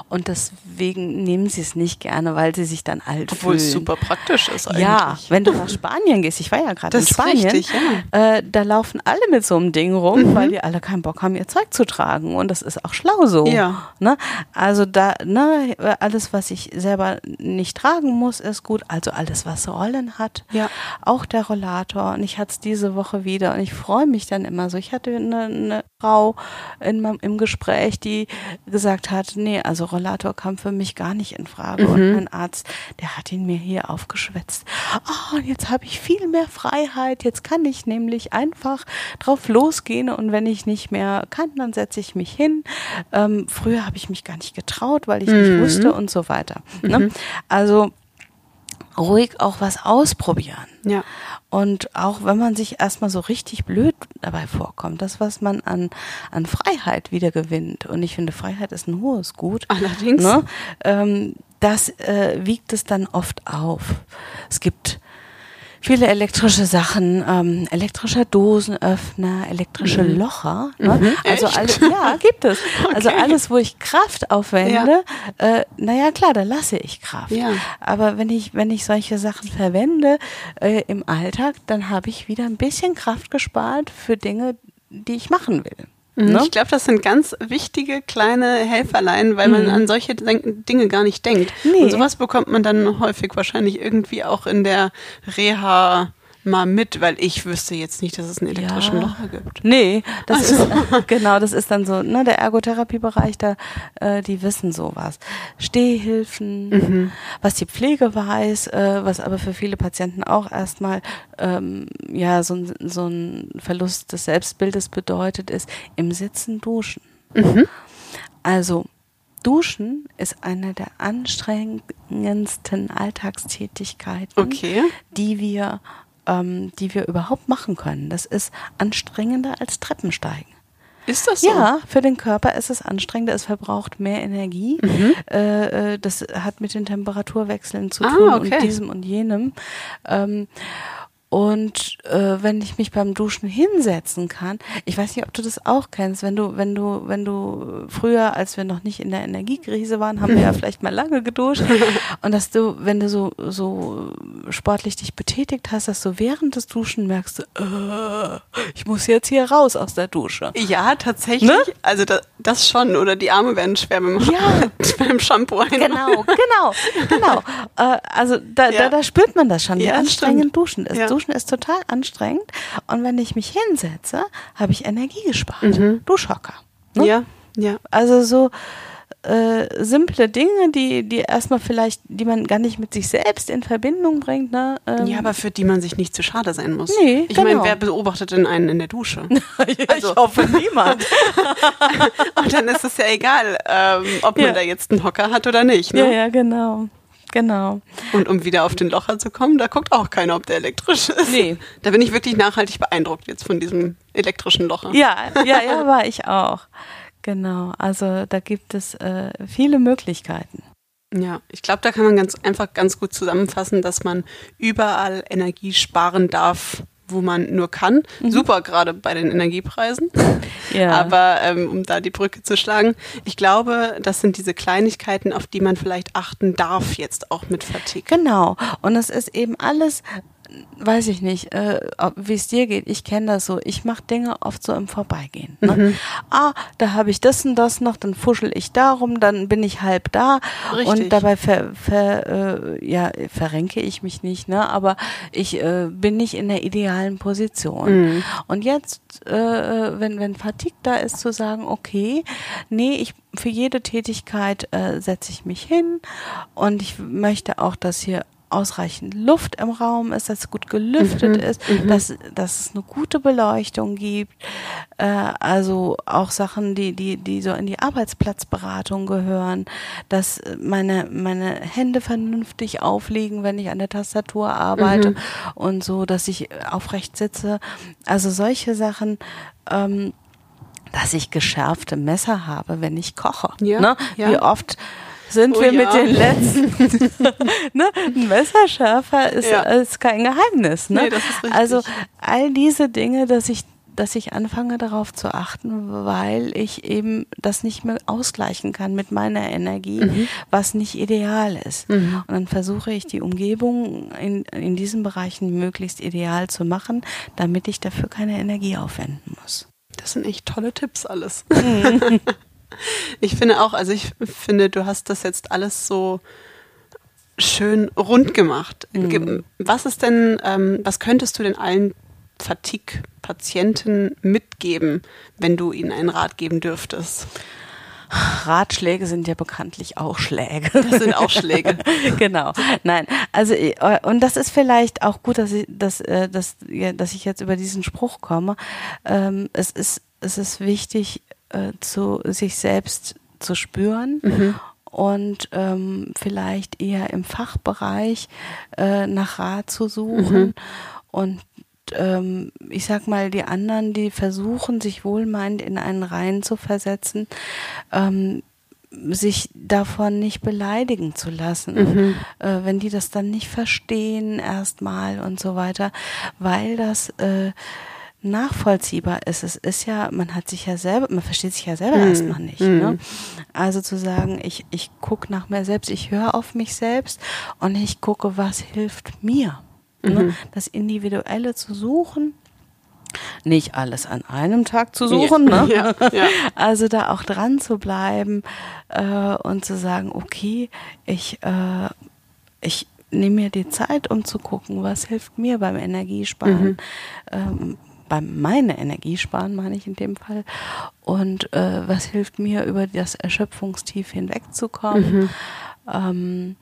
und deswegen nehmen sie es nicht gerne, weil sie sich dann alt obwohl es fühlen. super praktisch ist eigentlich. Ja, wenn du nach Spanien gehst, ich war ja gerade in Spanien, richtig, ja. äh, da laufen alle mit so einem Ding rum, weil die alle keinen Bock haben, ihr Zeug zu tragen. Und das ist auch schlau so. Ja. Ne? Also da, ne, alles, was ich selber nicht tragen muss, ist gut. Also alles, was Rollen hat. Ja. Auch der Rollator. Und ich hatte es diese Woche wieder und ich freue mich dann immer so. Ich hatte eine, eine Frau in meinem, im Gespräch, die gesagt hat, nee, also Rollator kam für mich gar nicht in Frage. Und mein Arzt, der hat ihn mir hier aufgeschwätzt. Oh, jetzt habe ich viel mehr Freiheit. Jetzt kann ich nämlich einfach drauf losgehen und wenn ich nicht mehr kann, dann setze ich mich hin. Ähm, früher habe ich mich gar nicht getraut, weil ich nicht wusste und so weiter. Ne? Also ruhig auch was ausprobieren. Ja. Und auch wenn man sich erstmal so richtig blöd dabei vorkommt, das, was man an, an Freiheit wieder gewinnt, und ich finde, Freiheit ist ein hohes Gut. Allerdings. Ne? Ähm, das äh, wiegt es dann oft auf. Es gibt viele elektrische Sachen, ähm, elektrischer Dosenöffner, elektrische Locher. Ne? Also echt? alle, ja, gibt es. Also Okay. alles, wo ich Kraft aufwende, äh, naja klar, da lasse ich Kraft. Ja. Aber wenn ich, wenn ich solche Sachen verwende äh, im Alltag, dann habe ich wieder ein bisschen Kraft gespart für Dinge, die ich machen will. Ne? Mhm. Ich glaube, das sind ganz wichtige kleine Helferlein, weil man an solche Dinge gar nicht denkt. Mhm. Nee. Und sowas bekommt man dann häufig wahrscheinlich irgendwie auch in der Reha mal mit, weil ich wüsste jetzt nicht, dass es einen elektrischen Ja. Locher gibt. Nee, das Also. ist genau, das ist dann so, ne, der Ergotherapiebereich, da äh, die wissen sowas. Stehhilfen, Mhm. was die Pflege weiß, äh, was aber für viele Patienten auch erstmal ähm, ja so, ein- so ein Verlust des Selbstbildes bedeutet, ist im Sitzen duschen. Mhm. Also Duschen ist eine der anstrengendsten Alltagstätigkeiten, Okay. die wir, ähm, die wir überhaupt machen können. Das ist anstrengender als Treppensteigen. Ist das so? Ja, für den Körper ist es anstrengender, es verbraucht mehr Energie. Mhm. Äh, äh, das hat mit den Temperaturwechseln zu Ah, tun okay. und diesem und jenem. Ähm, und äh, wenn ich mich beim Duschen hinsetzen kann, ich weiß nicht, ob du das auch kennst, wenn du, wenn du, wenn du früher, als wir noch nicht in der Energiekrise waren, haben wir ja vielleicht mal lange geduscht und dass du, wenn du so so sportlich dich betätigt hast, dass du während des Duschen merkst, äh, ich muss jetzt hier raus aus der Dusche. Ja, tatsächlich. Ne? Also da, das schon. Oder die Arme werden schwer beim, Ja. beim Shampoo. einmachen. Genau, genau, genau. Äh, also da, Ja. da, da spürt man das schon, wie Ja, anstrengend stimmt. Duschen ist. Ja. Duschen ist total anstrengend. Und wenn ich mich hinsetze, habe ich Energie gespart. Mhm. Duschhocker. Ne? Ja, ja. Also so äh, simple Dinge, die, die erstmal vielleicht, die man gar nicht mit sich selbst in Verbindung bringt. Ne? Ähm, Ja, aber für die man sich nicht zu schade sein muss. Nee, ich meine, genau. wer beobachtet denn einen in der Dusche? ich hoffe niemand. Und dann ist es ja egal, ähm, ob Ja. man da jetzt einen Hocker hat oder nicht. ja, Ne? ja, genau. Genau. Und um wieder auf den Locher zu kommen, da guckt auch keiner, ob der elektrisch ist. Nee. Da bin ich wirklich nachhaltig beeindruckt jetzt von diesem elektrischen Locher. Ja, ja, ja, war ich auch. Genau. Also da gibt es äh, viele Möglichkeiten. Ja, ich glaube, da kann man ganz einfach ganz gut zusammenfassen, dass man überall Energie sparen darf, wo man nur kann. Super, gerade bei den Energiepreisen. Ja. Aber ähm, um da die Brücke zu schlagen, ich glaube, das sind diese Kleinigkeiten, auf die man vielleicht achten darf jetzt auch mit Fatigue. Genau. Und es ist eben alles weiß ich nicht, äh, wie es dir geht. Ich kenne das so. Ich mache Dinge oft so im Vorbeigehen. Ne? Mhm. Ah, da habe ich das und das noch, dann fuschel ich darum, dann bin ich halb da Richtig. und dabei ver, ver, äh, ja, verrenke ich mich nicht, ne? Aber ich äh, bin nicht in der idealen Position. Mhm. Und jetzt, äh, äh wenn wenn Fatigue da ist, zu sagen, okay, nee, ich für jede Tätigkeit äh, setze ich mich hin und ich möchte auch, dass hier ausreichend Luft im Raum ist, dass es gut gelüftet mhm, ist, mhm. dass, dass es eine gute Beleuchtung gibt. Äh, also auch Sachen, die, die, die so in die Arbeitsplatzberatung gehören, dass meine, meine Hände vernünftig aufliegen, wenn ich an der Tastatur arbeite mhm. und so, dass ich aufrecht sitze. Also solche Sachen. Ähm, dass ich geschärfte Messer habe, wenn ich koche. Ja, ne? ja. Wie oft sind oh, wir ja. mit den letzten. ne? Ein Messerschärfer ist, ja. ist kein Geheimnis. Ne? Nee, das ist richtig. Also all diese Dinge, dass ich dass ich anfange darauf zu achten, weil ich eben das nicht mehr ausgleichen kann mit meiner Energie, mhm. was nicht ideal ist. Mhm. Und dann versuche ich die Umgebung in, in diesen Bereichen möglichst ideal zu machen, damit ich dafür keine Energie aufwenden muss. Das sind echt tolle Tipps alles. Mhm. Ich finde auch, also ich finde, du hast das jetzt alles so schön rund gemacht. Mhm. Was ist denn, ähm, was könntest du denn allen Fatigue-Patienten mitgeben, wenn du ihnen einen Rat geben dürftest? Ratschläge sind ja bekanntlich auch Schläge. Das sind auch Schläge. genau. Nein, also äh, und das ist vielleicht auch gut, dass ich, dass, äh, dass, dass ich jetzt über diesen Spruch komme. Ähm, es ist es ist wichtig, äh, zu sich selbst zu spüren mhm. und ähm, vielleicht eher im Fachbereich äh, nach Rat zu suchen mhm. und ähm, ich sag mal, die anderen, die versuchen, sich wohlmeinend in einen Reihen zu versetzen, ähm, sich davon nicht beleidigen zu lassen, mhm. äh, wenn die das dann nicht verstehen erstmal und so weiter, weil das äh, nachvollziehbar ist. Es ist ja, man hat sich ja selber, man versteht sich ja selber mm. erstmal nicht. Mm. Ne? Also zu sagen, ich, ich gucke nach mir selbst, ich höre auf mich selbst und ich gucke, was hilft mir. Ne? Mhm. Ne? Das Individuelle zu suchen, nicht alles an einem Tag zu suchen, ja. Ne? Ja, ja. also da auch dran zu bleiben äh, und zu sagen, okay, ich, äh, ich nehme mir die Zeit, um zu gucken, was hilft mir beim Energiesparen. Mhm. Ähm, beim meine Energie sparen, meine ich in dem Fall. Und äh, was hilft mir, über das Erschöpfungstief hinwegzukommen? Mhm. Ähm,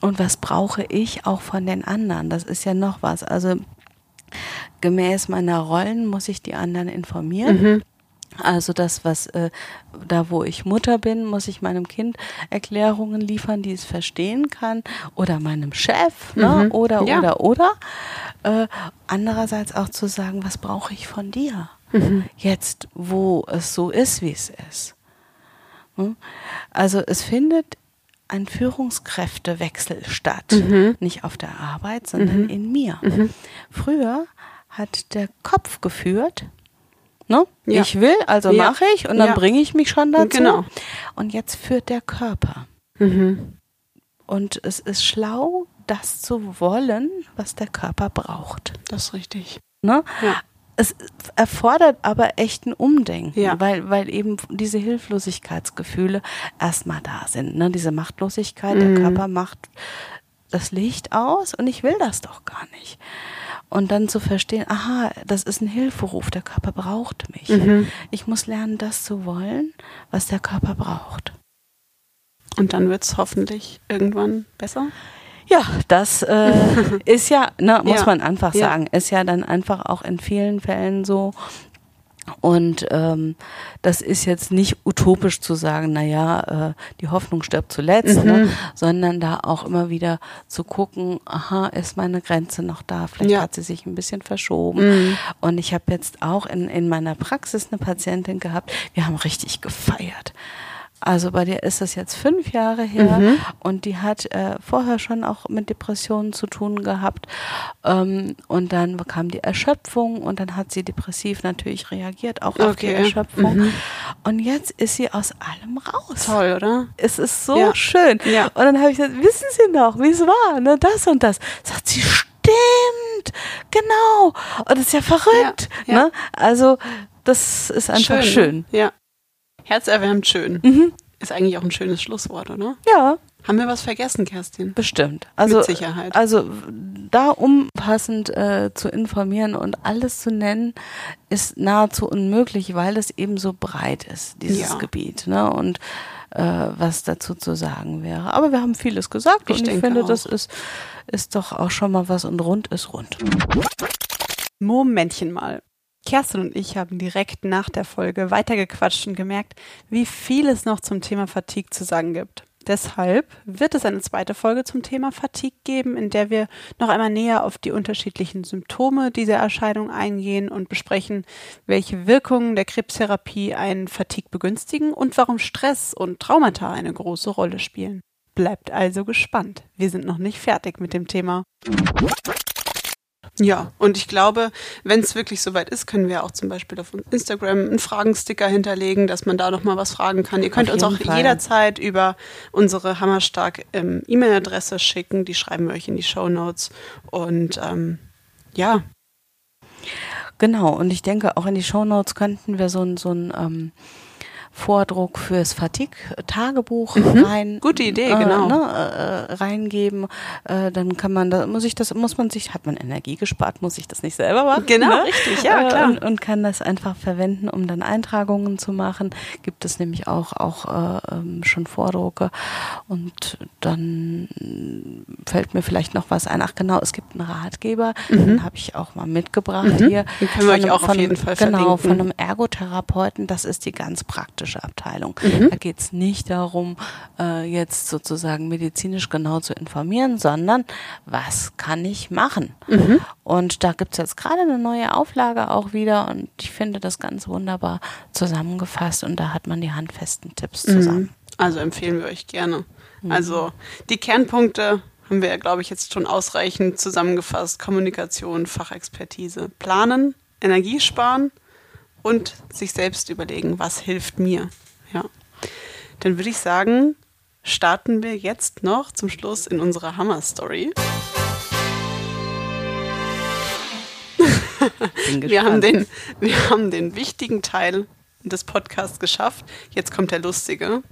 und was brauche ich auch von den anderen? Das ist ja noch was. Also gemäß meiner Rollen muss ich die anderen informieren. Mhm. Also das, was äh, da, wo ich Mutter bin, muss ich meinem Kind Erklärungen liefern, die es verstehen kann, oder meinem Chef, ne? mhm. ne? oder ja. oder oder. Äh, andererseits auch zu sagen, was brauche ich von dir mhm. jetzt, wo es so ist, wie es ist. Hm? Also es findet ein Führungskräftewechsel statt, mhm. nicht auf der Arbeit, sondern mhm. in mir. Mhm. Früher hat der Kopf geführt Ne? Ja. Ich will, also ja. mache ich und dann ja. bringe ich mich schon dazu. Genau. Und jetzt führt der Körper. Mhm. Und es ist schlau, das zu wollen, was der Körper braucht. Das ist richtig. Ne? Ja. Es erfordert aber echt ein Umdenken, ja. weil, weil eben diese Hilflosigkeitsgefühle erstmal da sind. Ne? Diese Machtlosigkeit, mhm. der Körper macht das Licht aus und ich will das doch gar nicht und dann zu verstehen, aha, das ist ein Hilferuf, der Körper braucht mich. Mhm. Ich muss lernen, das zu wollen, was der Körper braucht. Und dann wird es hoffentlich irgendwann besser? Ja, das äh, ist ja, ne, muss ja. man einfach sagen, ist ja dann einfach auch in vielen Fällen so, und ähm, das ist jetzt nicht utopisch zu sagen, na ja, äh, die Hoffnung stirbt zuletzt, ne? mhm. ne? sondern da auch immer wieder zu gucken, aha, ist meine Grenze noch da? Vielleicht ja. hat sie sich ein bisschen verschoben. Mhm. Und ich habe jetzt auch in, in meiner Praxis eine Patientin gehabt, wir haben richtig gefeiert. Also bei dir ist das jetzt fünf Jahre her mhm. und die hat äh, vorher schon auch mit Depressionen zu tun gehabt. Ähm, und dann kam die Erschöpfung und dann hat sie depressiv natürlich reagiert, auch okay. auf die Erschöpfung. Mhm. Und jetzt ist sie aus allem raus. Toll, oder? Es ist so ja. schön. Ja. Und dann habe ich gesagt, wissen Sie noch, wie es war, ne? Das und das. Sagt sie, stimmt, genau. Und das ist ja verrückt. Ja, ja. Ne? Also das ist einfach schön. schön. Ja. Herzerwärmend schön. Mhm. Ist eigentlich auch ein schönes Schlusswort, oder? Ja. Haben wir was vergessen, Kerstin? Bestimmt. Also, Mit Sicherheit. Also da umfassend äh, zu informieren und alles zu nennen, ist nahezu unmöglich, weil es eben so breit ist, dieses Ja. Gebiet. Ne? Und äh, was dazu zu sagen wäre. Aber wir haben vieles gesagt Ich und ich finde, auch. das ist, ist doch auch schon mal was und rund ist rund. Momentchen mal. Kerstin und ich haben direkt nach der Folge weitergequatscht und gemerkt, wie viel es noch zum Thema Fatigue zu sagen gibt. Deshalb wird es eine zweite Folge zum Thema Fatigue geben, in der wir noch einmal näher auf die unterschiedlichen Symptome dieser Erscheinung eingehen und besprechen, welche Wirkungen der Krebstherapie einen Fatigue begünstigen und warum Stress und Traumata eine große Rolle spielen. Bleibt also gespannt. Wir sind noch nicht fertig mit dem Thema. Ja, und ich glaube, wenn es wirklich soweit ist, können wir auch zum Beispiel auf Instagram einen Fragensticker hinterlegen, dass man da nochmal was fragen kann. Ihr könnt Auf uns auch Fall. jederzeit über unsere Hammerstark ähm, E-Mail-Adresse schicken. Die schreiben wir euch in die Show Notes. Und ähm, ja, Genau, und ich denke, auch in die Shownotes könnten wir so ein, so ein ähm, Vordruck fürs Fatigue-Tagebuch rein. Mhm. Gute Idee, äh, genau. Ne, äh, reingeben. Äh, dann kann man, da muss ich das, muss man sich, hat man Energie gespart, muss ich das nicht selber machen. Genau, ne? richtig, ja, Äh, klar. Und, und kann das einfach verwenden, um dann Eintragungen zu machen. Gibt es nämlich auch, auch äh, ähm, schon Vordrucke. Und dann fällt mir vielleicht noch was ein. Ach genau, es gibt einen Ratgeber, den habe ich auch mal mitgebracht hier. Mhm. Den können wir euch auch auf jeden Fall Genau, verlinken. von einem Ergotherapeuten. Das ist die ganz praktische Abteilung. Mhm. Da geht es nicht darum, äh, jetzt sozusagen medizinisch genau zu informieren, sondern was kann ich machen? Mhm. Und da gibt es jetzt gerade eine neue Auflage auch wieder und ich finde das ganz wunderbar zusammengefasst und da hat man die handfesten Tipps zusammen. also empfehlen wir euch gerne. Also die Kernpunkte haben wir, glaube ich, jetzt schon ausreichend zusammengefasst. Kommunikation, Fachexpertise, planen, Energie sparen und sich selbst überlegen, was hilft mir. Ja. Dann würde ich sagen, starten wir jetzt noch zum Schluss in unsere Hammer-Story. Wir haben, den, wir haben den wichtigen Teil des Podcasts geschafft. Jetzt kommt der lustige.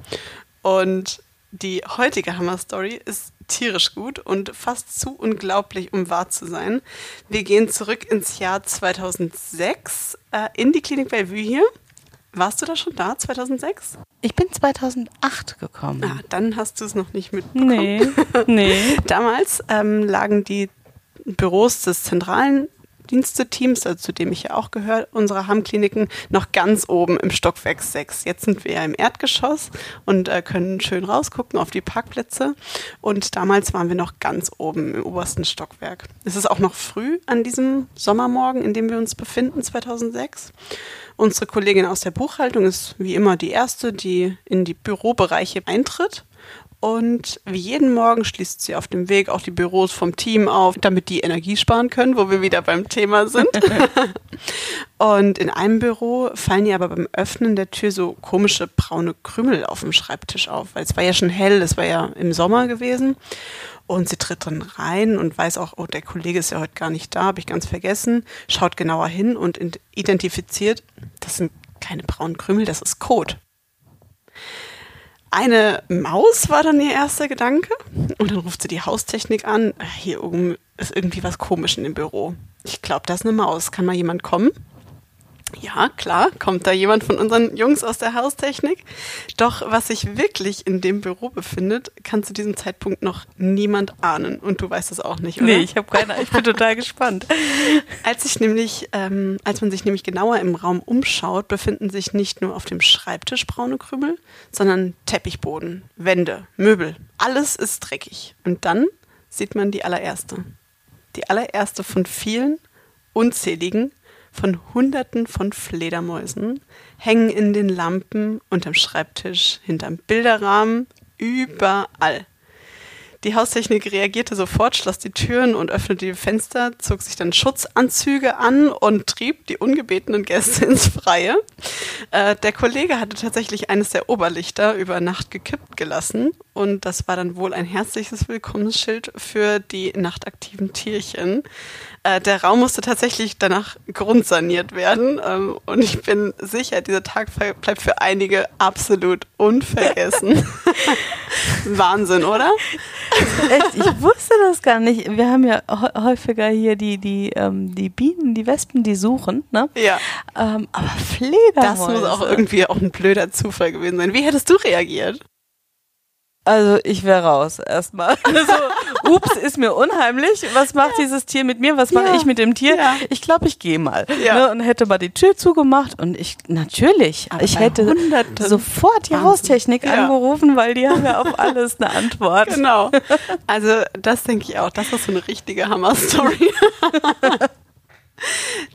Und die heutige Hammer-Story ist tierisch gut und fast zu unglaublich, um wahr zu sein. Wir gehen zurück ins Jahr 2006 äh, in die Klinik Bellevue hier. Warst du da schon da, 2006? Ich bin 2008 gekommen. Ah, dann hast du es noch nicht mitbekommen. Nee, nee. Damals ähm, lagen die Büros des zentralen Diensteteams, also zu dem ich ja auch gehöre, unserer Hammkliniken, noch ganz oben im Stockwerk 6. Jetzt sind wir ja im Erdgeschoss und äh, können schön rausgucken auf die Parkplätze. Und damals waren wir noch ganz oben im obersten Stockwerk. Es ist auch noch früh an diesem Sommermorgen, in dem wir uns befinden, 2006. Unsere Kollegin aus der Buchhaltung ist wie immer die erste, die in die Bürobereiche eintritt. Und wie jeden Morgen schließt sie auf dem Weg auch die Büros vom Team auf, damit die Energie sparen können, wo wir wieder beim Thema sind. und in einem Büro fallen ihr aber beim Öffnen der Tür so komische braune Krümel auf dem Schreibtisch auf, weil es war ja schon hell, es war ja im Sommer gewesen. Und sie tritt drin rein und weiß auch, oh, der Kollege ist ja heute gar nicht da, habe ich ganz vergessen, schaut genauer hin und identifiziert, das sind keine braunen Krümel, das ist Kot. Eine Maus war dann ihr erster Gedanke. Und dann ruft sie die Haustechnik an. "Äh, Hier oben ist irgendwie was komisch in dem Büro. Ich glaube, da ist eine Maus. Kann mal jemand kommen? Ja, klar, kommt da jemand von unseren Jungs aus der Haustechnik. Doch was sich wirklich in dem Büro befindet, kann zu diesem Zeitpunkt noch niemand ahnen. Und du weißt das auch nicht, oder? Nee, ich habe keine, ich bin total gespannt. Als, ich nämlich, ähm, als man sich nämlich genauer im Raum umschaut, befinden sich nicht nur auf dem Schreibtisch braune Krümel, sondern Teppichboden, Wände, Möbel. Alles ist dreckig. Und dann sieht man die allererste. Die allererste von vielen, unzähligen, von Hunderten von Fledermäusen, hängen in den Lampen, unterm Schreibtisch, hinterm Bilderrahmen, überall. Die Haustechnik reagierte sofort, schloss die Türen und öffnete die Fenster, zog sich dann Schutzanzüge an und trieb die ungebetenen Gäste ins Freie. Äh, der Kollege hatte tatsächlich eines der Oberlichter über Nacht gekippt gelassen und das war dann wohl ein herzliches Willkommensschild für die nachtaktiven Tierchen. Äh, der Raum musste tatsächlich danach grundsaniert werden ähm, und ich bin sicher, dieser Tag bleibt für einige absolut unvergessen. Wahnsinn, oder? Echt, ich wusste das gar nicht. Wir haben ja häufiger hier die, die, ähm, die Bienen, die Wespen, die suchen, ne? Ja. Ähm, aber Fledermäuse. Das muss auch irgendwie auch ein blöder Zufall gewesen sein. Wie hättest du reagiert? Also ich wäre raus erstmal. Also, ups, ist mir unheimlich. Was macht ja. dieses Tier mit mir? Was mache ja. ich mit dem Tier? Ja. Ich glaube, ich gehe mal. Ne? Und hätte mal die Tür zugemacht und ich natürlich, Aber ich hätte Hunderten. sofort die Wahnsinn. Haustechnik angerufen, weil die haben ja auf alles eine Antwort. Genau. Also das denke ich auch. Das ist so eine richtige Hammer-Story.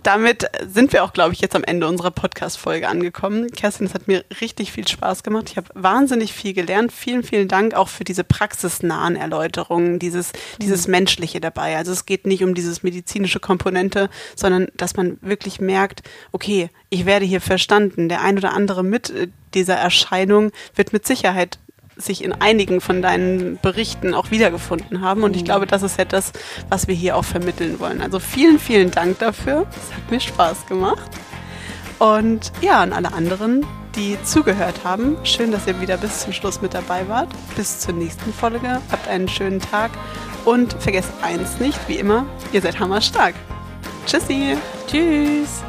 Damit sind wir auch, glaube ich, jetzt am Ende unserer Podcast-Folge angekommen. Kerstin, es hat mir richtig viel Spaß gemacht. Ich habe wahnsinnig viel gelernt. Vielen, vielen Dank auch für diese praxisnahen Erläuterungen, dieses, dieses mhm. Menschliche dabei. Also es geht nicht um dieses medizinische Komponente, sondern dass man wirklich merkt, okay, ich werde hier verstanden. Der ein oder andere mit äh, dieser Erscheinung wird mit Sicherheit sich in einigen von deinen Berichten auch wiedergefunden haben. Und ich mhm. glaube, das ist ja das, was wir hier auch vermitteln wollen. Also vielen, vielen Dank dafür. Es hat mir Spaß gemacht. Und ja, an alle anderen, die zugehört haben, schön, dass ihr wieder bis zum Schluss mit dabei wart. Bis zur nächsten Folge. Habt einen schönen Tag und vergesst eins nicht, wie immer, ihr seid hammerstark. Tschüssi. Tschüss.